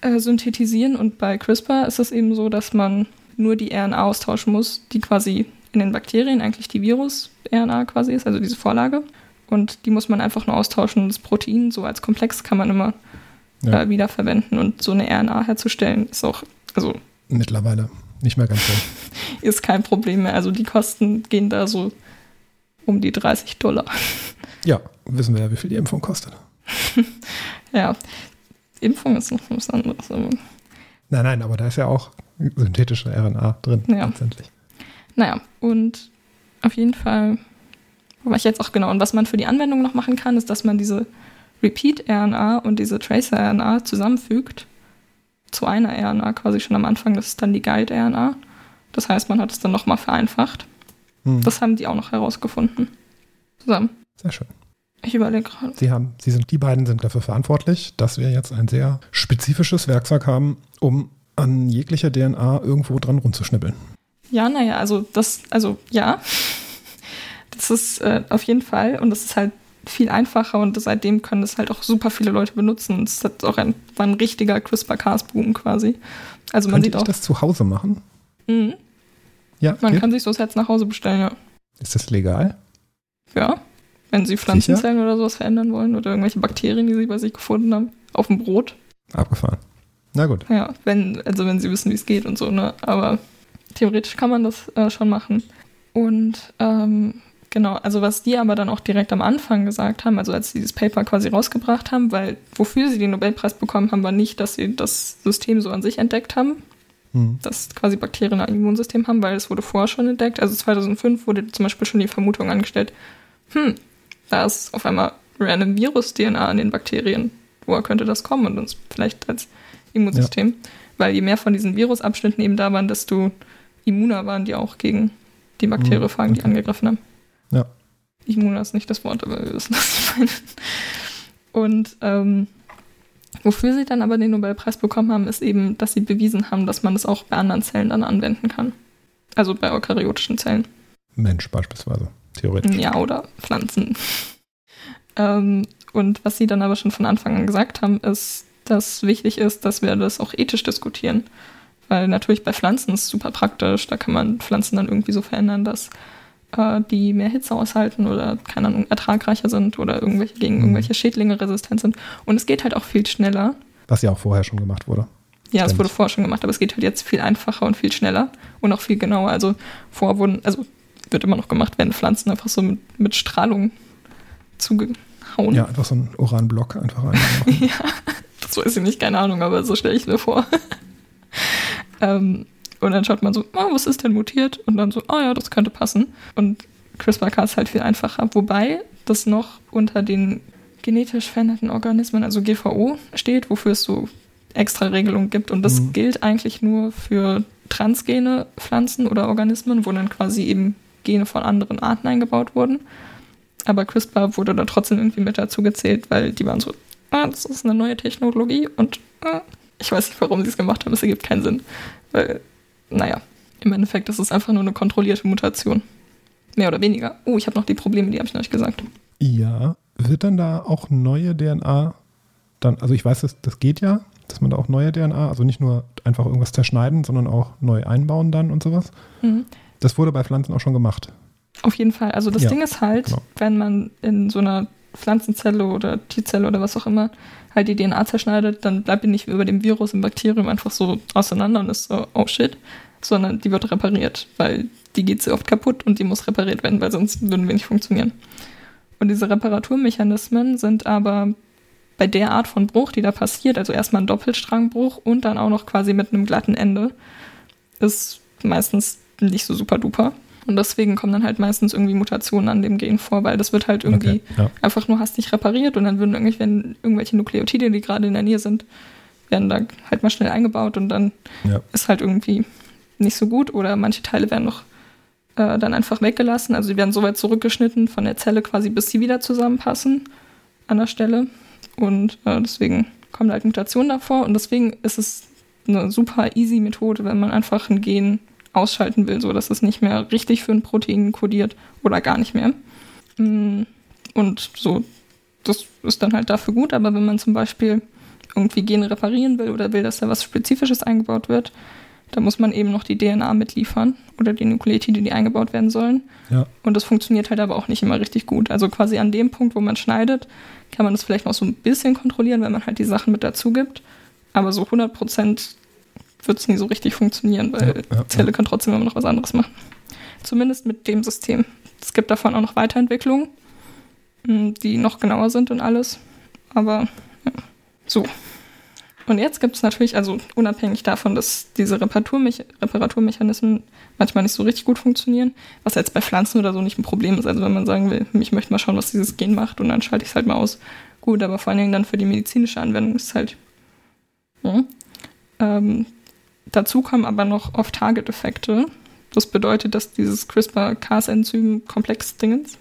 äh, synthetisieren. Und bei CRISPR ist es eben so, dass man nur die RNA austauschen muss, die quasi in den Bakterien eigentlich die Virus-RNA quasi ist, also diese Vorlage. Und die muss man einfach nur austauschen. Das Protein so als Komplex kann man immer Ja. äh, wiederverwenden. Und so eine RNA herzustellen ist auch, also Mittlerweile nicht mehr ganz so. [laughs] ist kein Problem mehr. Also die Kosten gehen da so um die 30 Dollar. [laughs] Ja, wissen wir ja, wie viel die Impfung kostet. [laughs] Ja, Impfung ist noch was anderes. Nein, nein, aber da ist ja auch synthetische RNA drin, Ja. letztendlich. naja, und auf jeden Fall, war ich jetzt auch genau, und was man für die Anwendung noch machen kann, ist, dass man diese Repeat-RNA und diese Tracer-RNA zusammenfügt zu einer RNA quasi schon am Anfang. Das ist dann die Guide-RNA. Das heißt, man hat es dann nochmal vereinfacht. Hm. Das haben die auch noch herausgefunden. Zusammen. Sehr schön. Ich überlege gerade. Sie haben, Sie sind, die beiden sind dafür verantwortlich, dass wir jetzt ein sehr spezifisches Werkzeug haben, um an jeglicher DNA irgendwo dran rumzuschnippeln. Ja, naja, also das, also ja. Das ist äh, auf jeden Fall und das ist halt viel einfacher und seitdem können das halt auch super viele Leute benutzen. Es hat auch ein, war ein richtiger CRISPR-Cas-Boom quasi. Also man Könnte sieht ich auch, das zu Hause machen? Mhm. Ja, man geht? kann sich so Sets nach Hause bestellen, ja. ist das legal? Ja. Wenn sie Pflanzenzellen oder sowas verändern wollen oder irgendwelche Bakterien, die sie bei sich gefunden haben, auf dem Brot. Abgefahren. Na gut. Ja, wenn, also wenn sie wissen, wie es geht und so, ne? Aber theoretisch kann man das äh, schon machen. Und ähm, genau, also was die aber dann auch direkt am Anfang gesagt haben, also als sie dieses Paper quasi rausgebracht haben, weil wofür sie den Nobelpreis bekommen haben, war nicht, dass sie das System so an sich entdeckt haben, Hm. dass quasi Bakterien ein Immunsystem haben, weil es wurde vorher schon entdeckt. Also 2005 wurde zum Beispiel schon die Vermutung angestellt, hm, da ist auf einmal random Virus-DNA in den Bakterien. Woher könnte das kommen und uns vielleicht als Immunsystem? Weil je mehr von diesen Virusabschnitten eben da waren, desto immuner waren die auch gegen die Bakteriophagen, die okay. angegriffen haben. Ja. Immuner ist nicht das Wort, aber wir wissen, was ich meine. Und ähm, wofür sie dann aber den Nobelpreis bekommen haben, ist eben, dass sie bewiesen haben, dass man das auch bei anderen Zellen dann anwenden kann. Also bei eukaryotischen Zellen. Mensch beispielsweise, theoretisch. Ja, oder Pflanzen. ähm, und was sie dann aber schon von Anfang an gesagt haben, ist, dass wichtig ist, dass wir das auch ethisch diskutieren. Weil natürlich bei Pflanzen ist es super praktisch, da kann man Pflanzen dann irgendwie so verändern, dass äh, die mehr Hitze aushalten oder, keine Ahnung, ertragreicher sind oder irgendwelche gegen Mhm. irgendwelche Schädlinge resistent sind. Und es geht halt auch viel schneller. Was ja auch vorher schon gemacht wurde. Ja, es wurde vorher schon gemacht, aber es geht halt jetzt viel einfacher und viel schneller und auch viel genauer. Also vorher wurden, also wird immer noch gemacht, werden Pflanzen einfach so mit, mit Strahlung zugehauen. Ja, einfach so ein Uranblock einfach reinmachen. [laughs] ja, das weiß ich nicht, keine Ahnung, aber so stelle ich mir vor. [laughs] ähm, und dann schaut man so, oh, was ist denn mutiert? Und dann so, oh ja, das könnte passen. Und CRISPR-Cas ist halt viel einfacher. Wobei das noch unter den genetisch veränderten Organismen, also GVO, steht, wofür es so extra Regelungen gibt. Und das Mhm. gilt eigentlich nur für transgene Pflanzen oder Organismen, wo dann quasi eben Gene von anderen Arten eingebaut wurden. Aber CRISPR wurde da trotzdem irgendwie mit dazu gezählt, weil die waren so, ah, das ist eine neue Technologie und ah, ich weiß nicht, warum sie es gemacht haben, es ergibt keinen Sinn. Weil, naja, im Endeffekt ist es einfach nur eine kontrollierte Mutation. Mehr oder weniger. Oh, ich habe noch die Probleme, die habe ich noch nicht gesagt. ja, wird dann da auch neue DNA dann, also ich weiß, das, das geht ja, dass man da auch neue DNA, also nicht nur einfach irgendwas zerschneiden, sondern auch neu einbauen dann und sowas. Mhm. Das wurde bei Pflanzen auch schon gemacht. Auf jeden Fall. Also das Ja, Ding ist halt, genau. wenn man in so einer Pflanzenzelle oder T-Zelle oder was auch immer halt die DNA zerschneidet, dann bleibt die nicht über dem Virus im Bakterium einfach so auseinander und ist so, oh shit, sondern die wird repariert, weil die geht sehr oft kaputt und die muss repariert werden, weil sonst würden wir nicht funktionieren. Und diese Reparaturmechanismen sind aber bei der Art von Bruch, die da passiert, also erstmal ein Doppelstrangbruch und dann auch noch quasi mit einem glatten Ende, ist meistens nicht so super duper. Und deswegen kommen dann halt meistens irgendwie Mutationen an dem Gen vor, weil das wird halt irgendwie Okay, ja. einfach nur hastig repariert und dann würden irgendwelche, wenn irgendwelche Nukleotide, die gerade in der Nähe sind, werden da halt mal schnell eingebaut und dann Ja. ist halt irgendwie nicht so gut oder manche Teile werden noch äh, dann einfach weggelassen. Also sie werden so weit zurückgeschnitten von der Zelle quasi, bis sie wieder zusammenpassen an der Stelle. Und äh, deswegen kommen halt Mutationen davor und deswegen ist es eine super easy Methode, wenn man einfach ein Gen ausschalten will, so dass es nicht mehr richtig für ein Protein kodiert oder gar nicht mehr. Mm, Und so, das ist dann halt dafür gut, aber wenn man zum Beispiel irgendwie Gene reparieren will oder will, dass da was Spezifisches eingebaut wird, da muss man eben noch die DNA mitliefern oder die Nukleotide, die eingebaut werden sollen. Ja. Und das funktioniert halt aber auch nicht immer richtig gut. Also quasi an dem Punkt, wo man schneidet, kann man das vielleicht noch so ein bisschen kontrollieren, wenn man halt die Sachen mit dazu gibt. Aber so 100 Prozent wird es nie so richtig funktionieren, weil Ja, ja, Zelle kann trotzdem immer noch was anderes machen. Zumindest mit dem System. Es gibt davon auch noch Weiterentwicklungen, mh, die noch genauer sind und alles. Aber ja. so. Und jetzt gibt es natürlich, also unabhängig davon, dass diese Reparaturmech Reparaturmechanismen manchmal nicht so richtig gut funktionieren, was jetzt bei Pflanzen oder so nicht ein Problem ist. Also wenn man sagen will, ich möchte mal schauen, was dieses Gen macht und dann schalte ich es halt mal aus. Gut, aber vor allen Dingen dann für die medizinische Anwendung ist es halt. Ja. Ähm, dazu kommen aber noch Off-Target-Effekte. Das bedeutet, dass dieses CRISPR-Cas-Enzym-Komplex-Dingens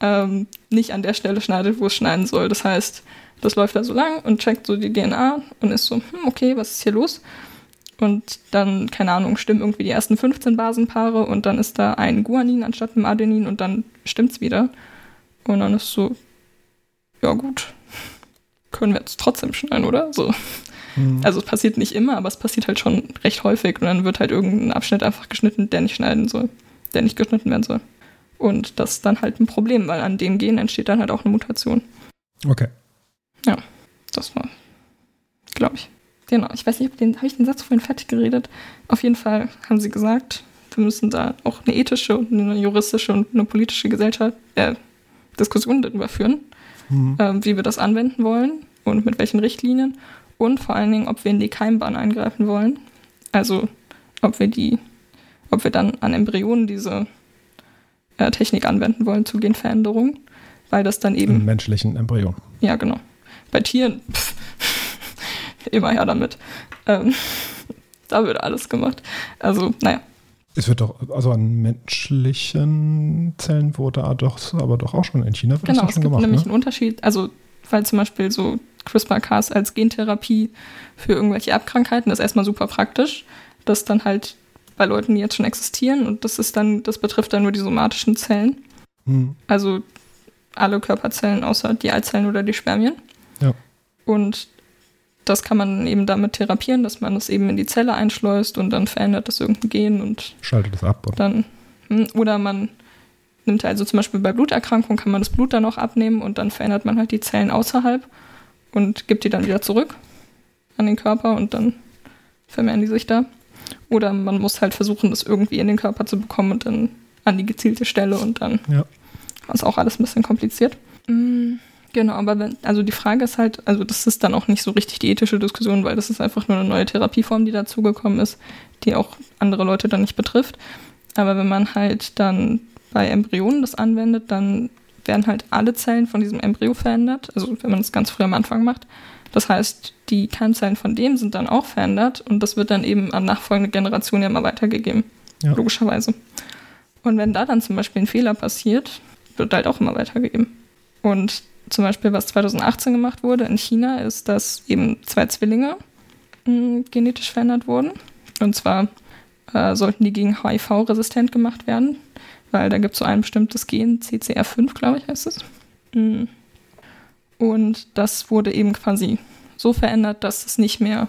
ähm, nicht an der Stelle schneidet, wo es schneiden soll. Das heißt, das läuft da so lang und checkt so die DNA und ist so, hm, okay, was ist hier los? Und dann, keine Ahnung, stimmen irgendwie die ersten 15 Basenpaare und dann ist da ein Guanin anstatt einem Adenin und dann stimmt's wieder. Und dann ist so, ja gut, [laughs] können wir jetzt trotzdem schneiden, oder? So. Mhm. Also es passiert nicht immer, aber es passiert halt schon recht häufig und dann wird halt irgendein Abschnitt einfach geschnitten, der nicht schneiden soll, der nicht geschnitten werden soll. Und das ist dann halt ein Problem, weil an dem Gen entsteht dann halt auch eine Mutation. Okay. Das war, glaube ich. Genau, ich weiß nicht, habe ich den Satz vorhin fertig geredet? Auf jeden Fall haben sie gesagt, wir müssen da auch eine ethische und eine juristische und eine politische Gesellschaft, äh, Diskussion darüber führen, Mhm. ähm, wie wir das anwenden wollen und mit welchen Richtlinien und vor allen Dingen, ob wir in die Keimbahn eingreifen wollen. Also, ob wir die, ob wir dann an Embryonen diese äh, Technik anwenden wollen zu Genveränderungen, weil das dann eben Im menschlichen Embryo. ja, genau. Bei Tieren, pff, [laughs] immer her damit. Ähm, [laughs] da wird alles gemacht. Also, naja, Es wird doch, also an menschlichen Zellen wurde da doch, aber doch auch schon in China wird genau. das doch Es schon gibt gemacht. nämlich Ne? einen Unterschied. Also, weil zum Beispiel so CRISPR-Cas als Gentherapie für irgendwelche Erbkrankheiten ist erstmal super praktisch. Das dann halt bei Leuten, die jetzt schon existieren und das ist dann, das betrifft dann nur die somatischen Zellen. Mhm. Also alle Körperzellen außer die Eizellen oder die Spermien. Ja. Und das kann man eben damit therapieren, dass man das eben in die Zelle einschleust und dann verändert das irgendein Gen und Schaltet das ab. Oder? dann, hm, oder man nimmt also zum Beispiel bei Bluterkrankungen kann man das Blut dann auch abnehmen und dann verändert man halt die Zellen außerhalb und gibt die dann wieder zurück an den Körper und dann vermehren die sich da. Oder man muss halt versuchen, das irgendwie in den Körper zu bekommen und dann an die gezielte Stelle und dann Ja. ist auch alles ein bisschen kompliziert. Mm, Genau, aber wenn, also die Frage ist halt, also das ist dann auch nicht so richtig die ethische Diskussion, weil das ist einfach nur eine neue Therapieform, die dazugekommen ist, die auch andere Leute dann nicht betrifft. Aber wenn man halt dann bei Embryonen das anwendet, dann werden halt alle Zellen von diesem Embryo verändert, also wenn man es ganz früh am Anfang macht. Das heißt, die Keimzellen von dem sind dann auch verändert und das wird dann eben an nachfolgende Generationen ja mal weitergegeben. Ja. Logischerweise. Und wenn da dann zum Beispiel ein Fehler passiert, wird halt auch immer weitergegeben. Und zum Beispiel, was 2018 gemacht wurde in China, ist, dass eben zwei Zwillinge mh, genetisch verändert wurden. Und zwar äh, sollten die gegen HIV resistent gemacht werden, weil da gibt es so ein bestimmtes Gen, CCR5, glaube ich, heißt es. Mm. Und das wurde eben quasi so verändert, dass es nicht mehr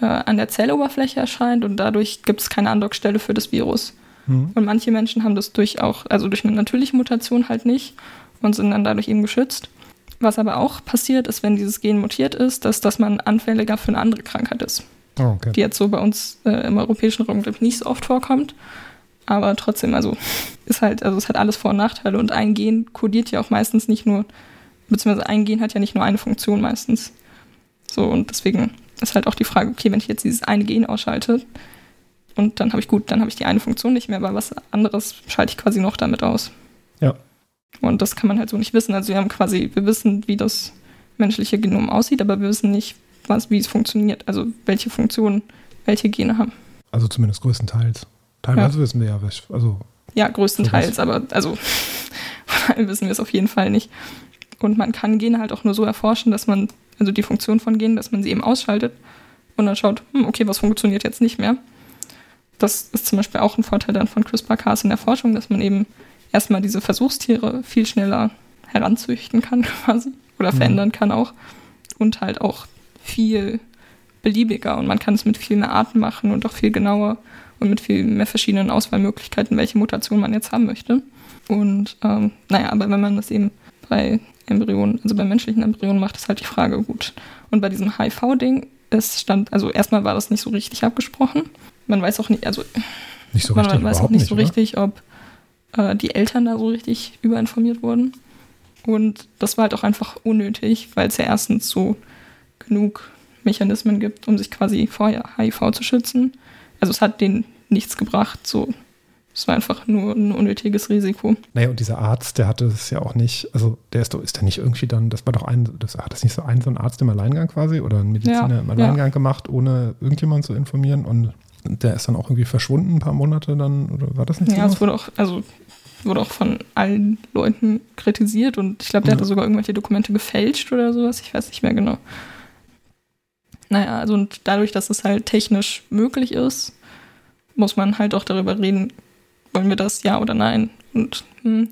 äh, an der Zelloberfläche erscheint und dadurch gibt es keine Andockstelle für das Virus. Mhm. Und manche Menschen haben das durch auch, also durch eine natürliche Mutation halt nicht und sind dann dadurch eben geschützt. Was aber auch passiert ist, wenn dieses Gen mutiert ist, dass, dass man anfälliger für eine andere Krankheit ist, Oh, okay. die jetzt so bei uns äh, im europäischen Raum glaub ich, nicht so oft vorkommt. Aber trotzdem, also ist halt, also es hat alles Vor- und Nachteile und ein Gen kodiert ja auch meistens nicht nur, beziehungsweise ein Gen hat ja nicht nur eine Funktion meistens. So, und deswegen ist halt auch die Frage, okay, wenn ich jetzt dieses eine Gen ausschalte und dann habe ich gut, dann habe ich die eine Funktion nicht mehr, aber was anderes schalte ich quasi noch damit aus. Ja. Und das kann man halt so nicht wissen. Also wir haben quasi, wir wissen, wie das menschliche Genom aussieht, aber wir wissen nicht, was, wie es funktioniert, also welche Funktionen welche Gene haben. Also zumindest größtenteils. Teilweise wissen wir ja, also Ja, größtenteils, aber also [laughs] wissen wir es auf jeden Fall nicht. Und man kann Gene halt auch nur so erforschen, dass man, also die Funktion von Genen, dass man sie eben ausschaltet und dann schaut, hm, okay, was funktioniert jetzt nicht mehr. Das ist zum Beispiel auch ein Vorteil dann von CRISPR-Cas in der Forschung, dass man eben erstmal diese Versuchstiere viel schneller heranzüchten kann [laughs] quasi oder Mhm. verändern kann auch und halt auch viel beliebiger und man kann es mit viel mehr Arten machen und auch viel genauer und mit viel mehr verschiedenen Auswahlmöglichkeiten, welche Mutation man jetzt haben möchte. Und ähm, naja, aber wenn man das eben bei Embryonen, also bei menschlichen Embryonen macht, ist halt die Frage gut. Und bei diesem HIV-Ding, es stand, also erstmal war das nicht so richtig abgesprochen. Man weiß auch nicht, also nicht so man richtig. weiß auch überhaupt nicht so richtig, ob äh, die Eltern da so richtig überinformiert wurden. Und das war halt auch einfach unnötig, weil es ja erstens so genug Mechanismen gibt, um sich quasi vor HIV zu schützen. Also es hat denen nichts gebracht, so. Es war einfach nur ein unnötiges Risiko. Naja, und dieser Arzt, der hatte es ja auch nicht, also der ist doch, ist der nicht irgendwie dann, das war doch ein, das hat das nicht so ein, so ein Arzt im Alleingang quasi oder ein Mediziner Ja, im Alleingang gemacht, ohne irgendjemanden zu informieren und der ist dann auch irgendwie verschwunden ein paar Monate dann, oder war das nicht so? Ja, es wurde auch, also wurde auch von allen Leuten kritisiert und ich glaube, der Ja. hatte sogar irgendwelche Dokumente gefälscht oder sowas. Ich weiß nicht mehr genau. Naja, also und dadurch, dass es halt technisch möglich ist, muss man halt auch darüber reden, wollen wir das ja oder nein? Und, hm,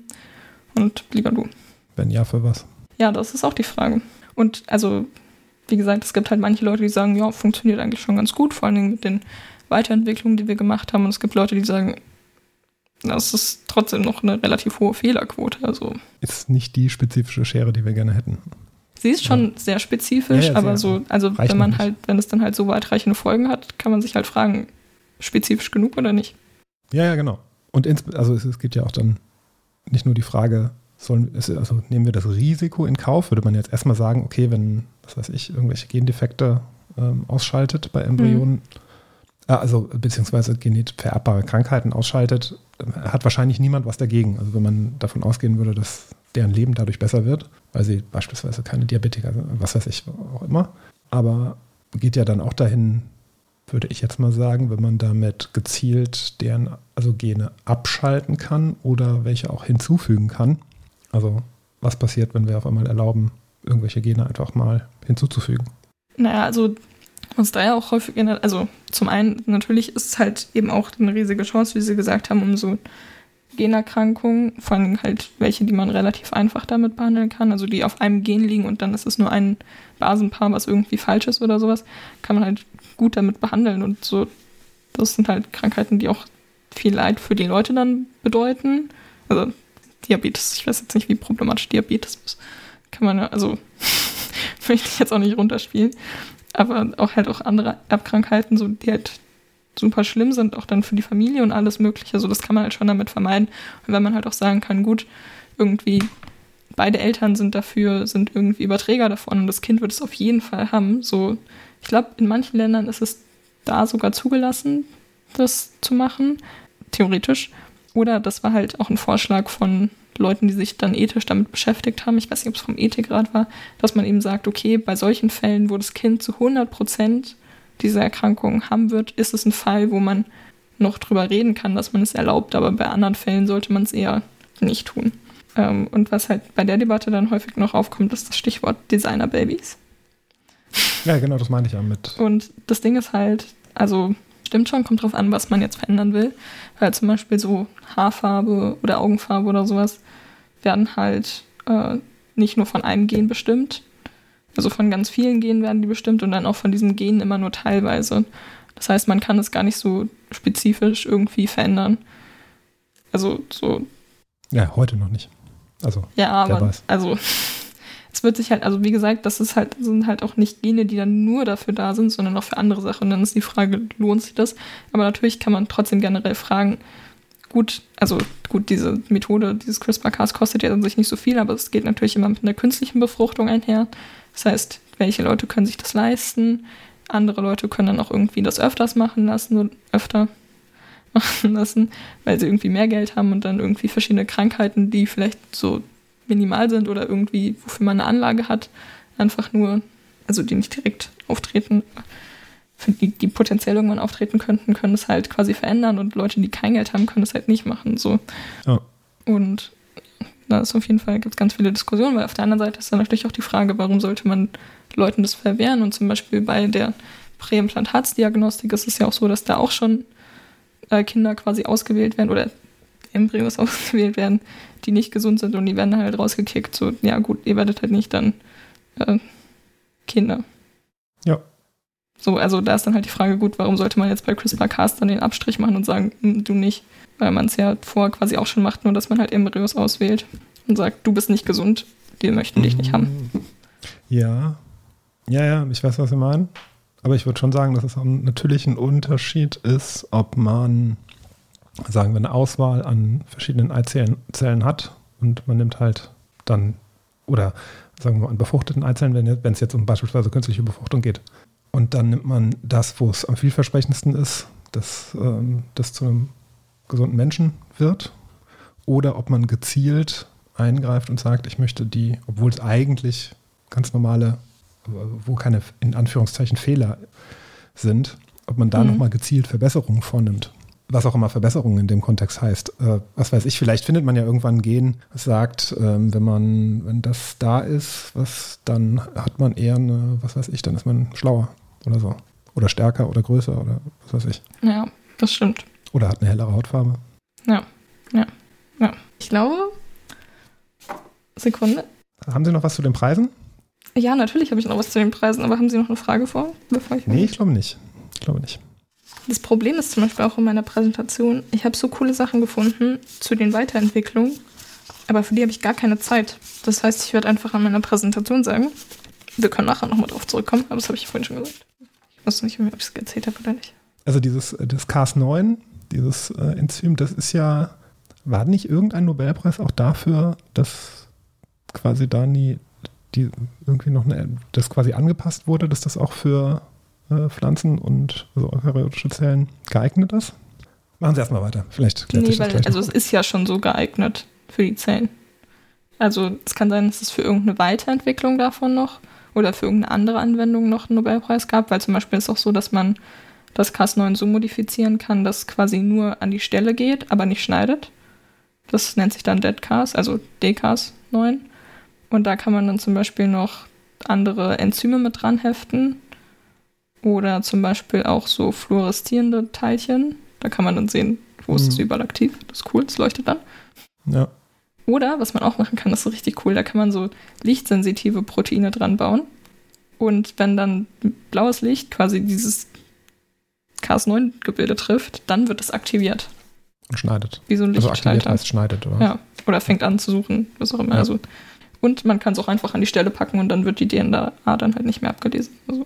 und lieber du. Wenn ja, für was? Ja, das ist auch die Frage. Und also, wie gesagt, es gibt halt manche Leute, die sagen, ja, funktioniert eigentlich schon ganz gut, vor allen Dingen mit den Weiterentwicklungen, die wir gemacht haben. Und es gibt Leute, die sagen, das ist trotzdem noch eine relativ hohe Fehlerquote. Also Ist nicht die spezifische Schere, die wir gerne hätten. Sie ist schon sehr spezifisch, Ja, ja, aber sehr. so, also wenn man nicht. halt, wenn es dann halt so weitreichende Folgen hat, kann man sich halt fragen, spezifisch genug oder nicht. Ja, ja, genau. Und ins, also es, es gibt ja auch dann nicht nur die Frage, sollen, also nehmen wir das Risiko in Kauf, würde man jetzt erstmal sagen, okay, wenn, was weiß ich, irgendwelche Gendefekte ähm, ausschaltet bei Embryonen, äh, also beziehungsweise genetisch vererbbare Krankheiten ausschaltet, hat wahrscheinlich niemand was dagegen. Also wenn man davon ausgehen würde, dass deren Leben dadurch besser wird, weil sie beispielsweise keine Diabetiker sind, was weiß ich, auch immer. Aber geht ja dann auch dahin, würde ich jetzt mal sagen, wenn man damit gezielt deren, also Gene abschalten kann oder welche auch hinzufügen kann. Also was passiert, wenn wir auf einmal erlauben, irgendwelche Gene einfach mal hinzuzufügen? Naja, also was da ja auch häufig also zum einen natürlich ist es halt eben auch eine riesige Chance, wie Sie gesagt haben, um so Generkrankungen, vor allem halt welche, die man relativ einfach damit behandeln kann, also die auf einem Gen liegen und dann ist es nur ein Basenpaar, was irgendwie falsch ist oder sowas, kann man halt gut damit behandeln und so, das sind halt Krankheiten, die auch viel Leid für die Leute dann bedeuten. Also Diabetes, ich weiß jetzt nicht, wie problematisch Diabetes ist. Kann man ja, also [laughs] möchte ich jetzt auch nicht runterspielen aber auch halt auch andere Erbkrankheiten, so die halt super schlimm sind, auch dann für die Familie und alles Mögliche. Also das kann man halt schon damit vermeiden. Und wenn man halt auch sagen kann, gut, irgendwie beide Eltern sind dafür, sind irgendwie Überträger davon und das Kind wird es auf jeden Fall haben. So, ich glaube, in manchen Ländern ist es da sogar zugelassen, das zu machen, theoretisch. Oder das war halt auch ein Vorschlag von Leuten, die sich dann ethisch damit beschäftigt haben. Ich weiß nicht, ob es vom Ethikrat war, dass man eben sagt, okay, bei solchen Fällen, wo das Kind zu 100 Prozent diese Erkrankung haben wird, ist es ein Fall, wo man noch drüber reden kann, dass man es erlaubt, aber bei anderen Fällen sollte man es eher nicht tun. Ähm, und was halt bei der Debatte dann häufig noch aufkommt, ist das Stichwort Designer-Babys. Ja, genau, das meine ich ja mit. Und das Ding ist halt, also stimmt schon, kommt drauf an, was man jetzt verändern will. Weil zum Beispiel so Haarfarbe oder Augenfarbe oder sowas werden halt äh, nicht nur von einem Gen bestimmt, also von ganz vielen Genen werden die bestimmt und dann auch von diesen Genen immer nur teilweise. Das heißt, man kann es gar nicht so spezifisch irgendwie verändern. Also so Ja, heute noch nicht. Also, ja, aber also [laughs] es wird sich halt, also wie gesagt, das ist halt, sind halt auch nicht Gene, die dann nur dafür da sind, sondern auch für andere Sachen. Und dann ist die Frage, lohnt sich das? Aber natürlich kann man trotzdem generell fragen, gut, also gut, diese Methode, dieses CRISPR-Cas kostet ja an sich nicht so viel, aber es geht natürlich immer mit einer künstlichen Befruchtung einher. Das heißt, welche Leute können sich das leisten? Andere Leute können dann auch irgendwie das öfters machen lassen und öfter [laughs] machen lassen, weil sie irgendwie mehr Geld haben und dann irgendwie verschiedene Krankheiten, die vielleicht so minimal sind oder irgendwie, wofür man eine Anlage hat, einfach nur, also die nicht direkt auftreten, die, die potenziell irgendwann auftreten könnten, können es halt quasi verändern und Leute, die kein Geld haben, können es halt nicht machen. So. Ja. Und da ist auf jeden Fall gibt es ganz viele Diskussionen, weil auf der anderen Seite ist dann natürlich auch die Frage, warum sollte man Leuten das verwehren? Und zum Beispiel bei der Präimplantatsdiagnostik ist es ja auch so, dass da auch schon äh, Kinder quasi ausgewählt werden oder Embryos [laughs] ausgewählt werden, die nicht gesund sind und die werden dann halt rausgekickt. So, ja gut, ihr werdet halt nicht dann äh, Kinder. Ja. So, also da ist dann halt die Frage, gut, warum sollte man jetzt bei CRISPR-Cas dann den Abstrich machen und sagen, hm, du nicht? Weil man es ja vorher quasi auch schon macht, nur dass man halt Embryos auswählt und sagt, du bist nicht gesund, die möchten dich nicht haben. Ja. Ja, ja, ich weiß, was Sie meinen. Aber ich würde schon sagen, dass es natürlich ein Unterschied ist, ob man, sagen wir, eine Auswahl an verschiedenen Eizellen Zellen hat und man nimmt halt dann, oder sagen wir mal, an befruchteten Eizellen, wenn es jetzt um beispielsweise künstliche Befruchtung geht. Und dann nimmt man das, wo es am vielversprechendsten ist, dass ähm, das zu einem gesunden Menschen wird. Oder ob man gezielt eingreift und sagt, ich möchte die, obwohl es eigentlich ganz normale, wo keine in Anführungszeichen Fehler sind, ob man da Mhm. nochmal gezielt Verbesserungen vornimmt. Was auch immer Verbesserungen in dem Kontext heißt. Äh, was weiß ich, vielleicht findet man ja irgendwann ein Gen, das sagt, ähm, wenn man, wenn das da ist, was, dann hat man eher eine, was weiß ich, dann ist man schlauer. Oder so. Oder stärker oder größer oder was weiß ich. Ja, das stimmt. Oder hat eine hellere Hautfarbe. Ja, ja, ja. Ich glaube. Sekunde. Haben Sie noch was zu den Preisen? Ja, natürlich habe ich noch was zu den Preisen, aber haben Sie noch eine Frage vor? Bevor ich Nee, ich glaube nicht. Ich glaube nicht. Das Problem ist zum Beispiel auch in meiner Präsentation, ich habe so coole Sachen gefunden zu den Weiterentwicklungen, aber für die habe ich gar keine Zeit. Das heißt, ich werde einfach an meiner Präsentation sagen, wir können nachher nochmal drauf zurückkommen, aber das habe ich vorhin schon gesagt. Ich weiß nicht ob ich es erzählt habe oder nicht. Also dieses äh, das Cas9, dieses äh, Enzym, das ist ja, war nicht irgendein Nobelpreis auch dafür, dass quasi da nie die irgendwie noch eine, das quasi angepasst wurde, dass das auch für äh, Pflanzen und also eukaryotische Zellen geeignet ist? Machen Sie erstmal weiter. Vielleicht klärt Nee, weil, gleich also noch. es ist ja schon so geeignet für die Zellen. Also es kann sein, dass es für irgendeine Weiterentwicklung davon noch oder für irgendeine andere Anwendung noch einen Nobelpreis gab, weil zum Beispiel ist auch so, dass man das Cas9 so modifizieren kann, dass quasi nur an die Stelle geht, aber nicht schneidet. Das nennt sich dann DEDCAS, also DCAS9. Und da kann man dann zum Beispiel noch andere Enzyme mit dran heften oder zum Beispiel auch so fluoreszierende Teilchen. Da kann man dann sehen, wo ist es Mhm. überall aktiv. Das ist cool, das leuchtet dann. Ja. Oder, was man auch machen kann, das ist richtig cool, da kann man so lichtsensitive Proteine dran bauen. Und wenn dann blaues Licht quasi dieses Cas9-Gebilde trifft, dann wird es aktiviert. Und schneidet. Wie so ein Also aktiviert Lichtschalter. heißt schneidet, oder? Ja, oder fängt an zu suchen, was auch immer. Ja. Also, und man kann es auch einfach an die Stelle packen und dann wird die DNA dann halt nicht mehr abgelesen. Also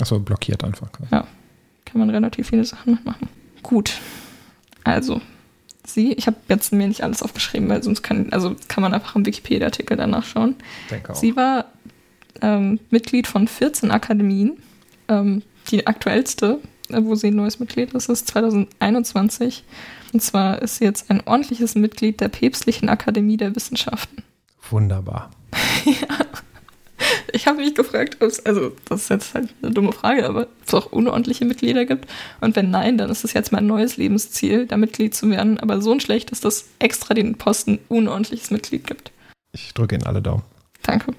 Achso, blockiert einfach. kann man relativ viele Sachen mitmachen. Gut. Also, sie, ich habe jetzt mir nicht alles aufgeschrieben, weil sonst kann, also kann man einfach im Wikipedia-Artikel danach schauen. Denke auch. Sie war ähm, Mitglied von 14 Akademien. Ähm, die aktuellste, äh, wo sie ein neues Mitglied ist, ist 2021. Und zwar ist sie jetzt ein ordentliches Mitglied der Päpstlichen Akademie der Wissenschaften. Wunderbar. [laughs] [laughs] Ich habe mich gefragt, ob es, also das ist jetzt halt eine dumme Frage, aber ob es auch unordentliche Mitglieder gibt. Und wenn nein, dann ist es jetzt mein neues Lebensziel, da Mitglied zu werden. Aber so ein schlecht, dass das extra den Posten unordentliches Mitglied gibt. Ich drücke Ihnen alle Daumen. Danke.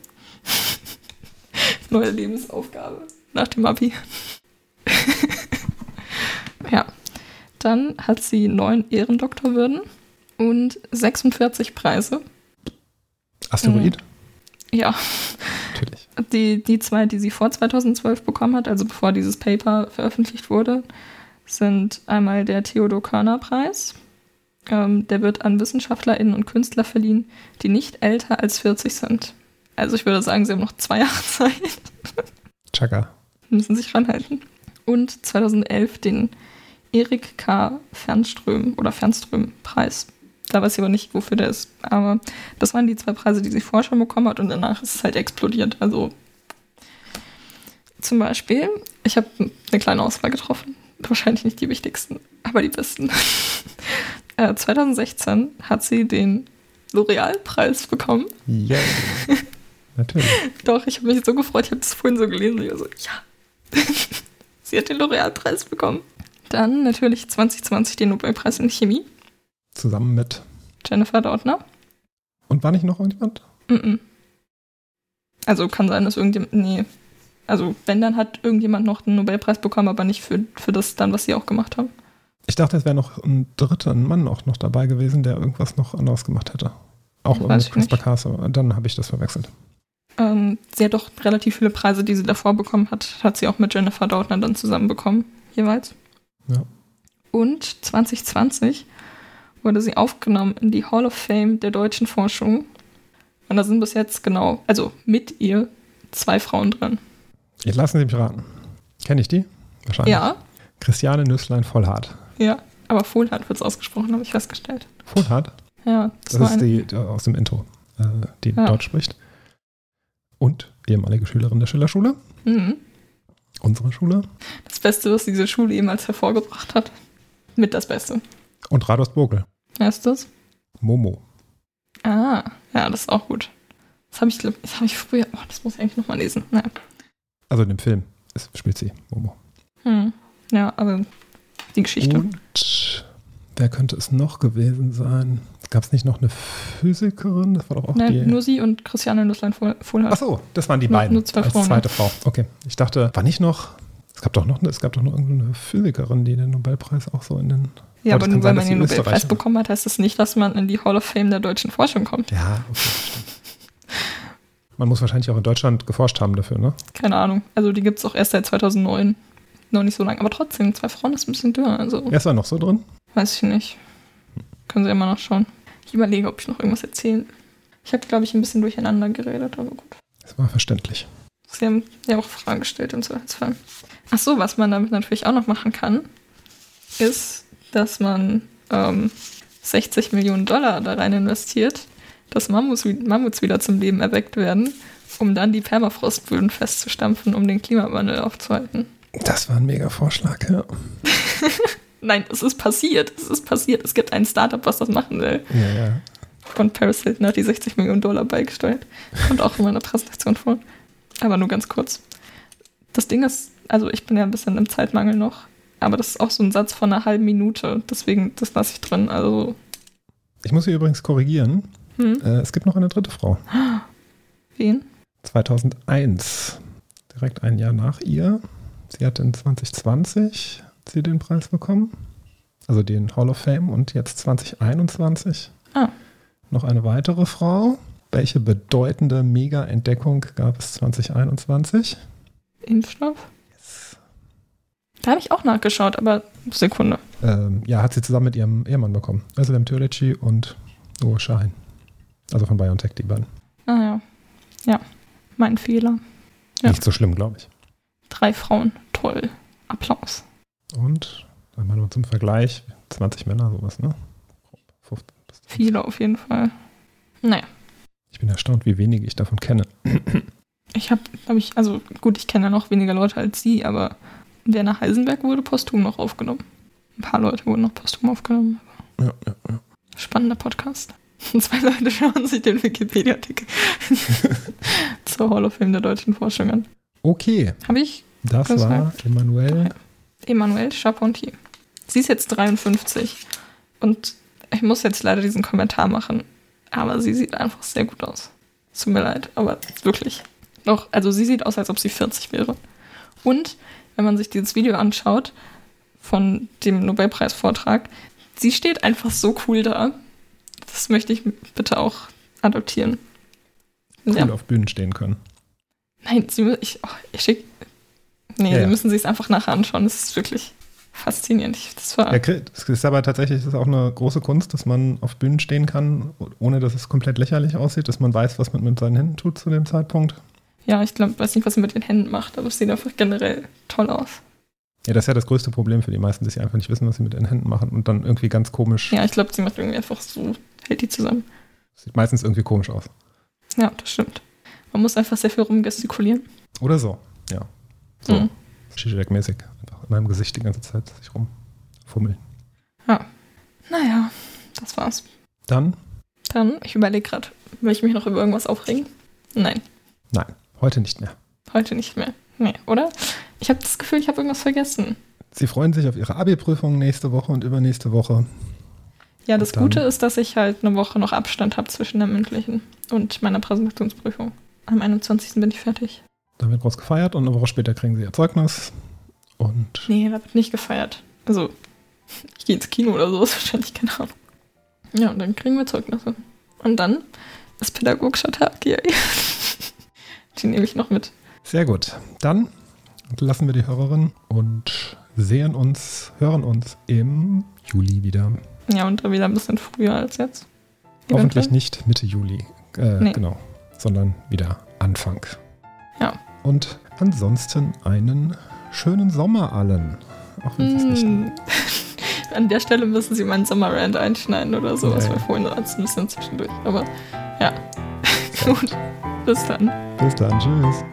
Neue Lebensaufgabe nach dem Abi. [laughs] ja. Dann hat sie neun Ehrendoktorwürden und 46 Preise. Asteroid? Ja, Natürlich. die, die zwei, die sie vor 2012 bekommen hat, also bevor dieses Paper veröffentlicht wurde, sind einmal der Theodor Körner Preis. Ähm, der wird an WissenschaftlerInnen und Künstler verliehen, die nicht älter als 40 sind. Also ich würde sagen, sie haben noch zwei [laughs] Jahre Zeit. Chaka. müssen sich ranhalten. Und 2011 den Erik K. Fernström oder Fernström-Preis. Da weiß ich aber nicht, wofür der ist. Aber das waren die zwei Preise, die sie vorher schon bekommen hat und danach ist es halt explodiert. Also zum Beispiel, ich habe eine kleine Auswahl getroffen. Wahrscheinlich nicht die wichtigsten, aber die besten. [laughs] äh, 2016 hat sie den L'Oreal-Preis bekommen. Yay. Natürlich. [laughs] Doch, ich habe mich so gefreut, ich habe das vorhin so gelesen. Ich war so, ja. [laughs] Sie hat den L'Oreal-Preis bekommen. Dann natürlich 2020 den Nobelpreis in Chemie. Zusammen mit. Jennifer Doudna. Und war nicht noch irgendjemand? Mhm. Also kann sein, dass irgendjemand. Nee. Also, wenn, dann hat irgendjemand noch den Nobelpreis bekommen, aber nicht für, für das dann, was sie auch gemacht haben. Ich dachte, es wäre noch ein dritter Mann auch noch dabei gewesen, der irgendwas noch anderes gemacht hätte. Auch Weiß ich CRISPR nicht. Cas. Dann habe ich das verwechselt. Ähm, sie hat doch relativ viele Preise, die sie davor bekommen hat, hat sie auch mit Jennifer Doudna dann zusammen bekommen, jeweils. Ja. Und 2020 wurde sie aufgenommen in die Hall of Fame der deutschen Forschung. Und da sind bis jetzt genau, also mit ihr, zwei Frauen drin. Jetzt lassen Sie mich raten. Kenne ich die? Wahrscheinlich. Ja, Christiane Nüsslein-Vollhardt. ja. Aber Fullhard wird es ausgesprochen, habe ich festgestellt. Vollhardt? Ja, das, Das ist die, die aus dem Intro, äh, die Ja. Deutsch spricht. Und ehemalige Schülerin der Schillerschule. Mhm. Unsere Schule. das Beste, was diese Schule jemals hervorgebracht hat. Mit das Beste. Und Rados Bogel. Wer ist das? Momo. Ah, ja, das ist auch gut. Das habe ich, glaub- das habe ich früher, oh, das muss ich eigentlich nochmal lesen. Naja. Also in dem Film ist, spielt sie Momo. Hm. Ja, aber die Geschichte. Und wer könnte es noch gewesen sein? Gab es nicht noch eine Physikerin? Das war doch auch Ne, die. nur sie und Christiane Nusslein Fullhard. Ach so, das waren die Nur- beiden. nur zwei als Frauen, zweite Frau. Okay. Ich dachte, war nicht noch Es gab doch noch, es gab doch noch irgendeine Physikerin, die den Nobelpreis auch so in den. Ja, Aber aber nur weil man den Nobelpreis bekommen hat, heißt das nicht, dass man in die Hall of Fame der deutschen Forschung kommt. Ja, okay, stimmt. Man muss wahrscheinlich auch in Deutschland geforscht haben dafür, ne? Keine Ahnung. Also die gibt es auch erst seit 2009. Noch nicht so lange. Aber trotzdem, zwei Frauen ist ein bisschen dünner. Also Er ist da noch so drin. weiß ich nicht. Können Sie immer nachschauen. Ich überlege, ob ich noch irgendwas erzählen will. Ich habe, glaube ich, ein bisschen durcheinander geredet, aber gut. Das war verständlich. Sie haben ja auch Fragen gestellt im Zweifelsfall. Ach so, was man damit natürlich auch noch machen kann, ist, dass man ähm, 60 Millionen Dollar da rein investiert, dass Mammuts, Mammuts wieder zum Leben erweckt werden, um dann die Permafrostböden festzustampfen, um den Klimawandel aufzuhalten. Das war ein mega Vorschlag, ja. [laughs] Nein, es ist passiert. Es ist passiert. Es gibt ein Startup, was das machen will. Ja, ja. Und Paris Hilton hat die 60 Millionen Dollar beigesteuert. Kommt auch in meiner Präsentation vor. Aber nur ganz kurz. Das Ding ist, also ich bin ja ein bisschen im Zeitmangel noch, aber das ist auch so ein Satz von einer halben Minute. Deswegen, das lasse ich drin. Also, Ich muss Sie übrigens korrigieren. hm, Äh, es gibt noch eine dritte Frau. wen? 2001, direkt ein Jahr nach ihr. Sie hat in 2020 hat sie den Preis bekommen. Also den Hall of Fame und jetzt 2021 Ah. noch eine weitere Frau. Welche bedeutende Mega-Entdeckung gab es 2021? Impfstoff? Da habe ich auch nachgeschaut, aber Sekunde. Ähm, ja, hat sie zusammen mit ihrem Ehemann bekommen. Özlem Türeci und Uwe Schein. Also von BioNTech, die beiden. Ah ja. Ja, mein Fehler. Ja. Nicht so schlimm, glaube ich. Drei Frauen. Toll. Applaus. Und, dann mal nur zum Vergleich, 20 Männer, sowas, ne? 15 bis 20. Viele auf jeden Fall. Naja. Ich bin erstaunt, wie wenig ich davon kenne. Ich habe, glaube ich, also gut, ich kenne ja noch weniger Leute als Sie, aber Werner Heisenberg wurde posthum noch aufgenommen. Ein paar Leute wurden noch posthum aufgenommen. Ja, ja, ja. Spannender Podcast. [laughs] Zwei Leute schauen sich den Wikipedia-Artikel [laughs] zur Hall of Fame der deutschen Forschung an. Okay, Habe ich das Das war Emmanuel. Emmanuel Charpentier. Sie ist jetzt 53 und ich muss jetzt leider diesen Kommentar machen, aber sie sieht einfach sehr gut aus. Tut mir leid, aber wirklich. Noch, also sie sieht aus, als ob sie 40 wäre. Und wenn man sich dieses Video anschaut von dem Nobelpreisvortrag, sie steht einfach so cool da. Das möchte ich bitte auch adoptieren. Cool Ja. auf Bühnen stehen können. Nein, sie ich, oh, ich schick. Nee, Ja, sie ja. müssen sich es einfach nachher anschauen. Das ist wirklich faszinierend. Das war, Ja, es ist aber tatsächlich ist auch eine große Kunst, dass man auf Bühnen stehen kann, ohne dass es komplett lächerlich aussieht, dass man weiß, was man mit seinen Händen tut zu dem Zeitpunkt. Ja, ich glaube, weiß nicht, was sie mit den Händen macht, aber es sieht einfach generell toll aus. Ja, das ist ja das größte Problem für die meisten, dass sie einfach nicht wissen, was sie mit ihren Händen machen und dann irgendwie ganz komisch. Ja, ich glaube, sie macht irgendwie einfach so, hält die zusammen. Sieht meistens irgendwie komisch aus. Ja, das stimmt. Man muss einfach sehr viel rumgestikulieren. Oder so, ja. So, Mhm. Zizek-mäßig. Einfach in meinem Gesicht die ganze Zeit sich rumfummeln. Naja, das war's. Dann, Dann, ich überlege gerade, will ich mich noch über irgendwas aufregen? Nein, nein, heute nicht mehr. heute nicht mehr. Nee, oder? Ich habe das Gefühl, ich habe irgendwas vergessen. Sie freuen sich auf ihre Abi-Prüfung nächste Woche und übernächste Woche. Ja, das dann- Gute ist, dass ich halt eine Woche noch Abstand habe zwischen der mündlichen und meiner Präsentationsprüfung. Am 21. bin ich fertig. Da wird groß gefeiert und eine Woche später kriegen sie ihr Zeugnis. Und Nee, da wird nicht gefeiert. Also, ich gehe ins Kino oder so, ist wahrscheinlich keine Ahnung. Ja, und dann kriegen wir Zeugnisse. Und dann ist pädagogischer Tag, yay. [laughs] Die nehme ich noch mit. sehr gut. Dann lassen wir die Hörerin und sehen uns, hören uns im Juli wieder. Ja, und dann wieder ein bisschen früher als jetzt. Hoffentlich Eventuell. nicht Mitte Juli. Äh, Nee. Genau. Sondern wieder Anfang. Ja. Und ansonsten einen schönen Sommer allen. Auch wenn es nicht. Hm. [laughs] An der Stelle müssen sie meinen Sommerrand einschneiden oder so, was Ja, wir vorhin als ein bisschen zwischendurch. Aber ja, [laughs] gut. Bis dann. Bis dann. Tschüss.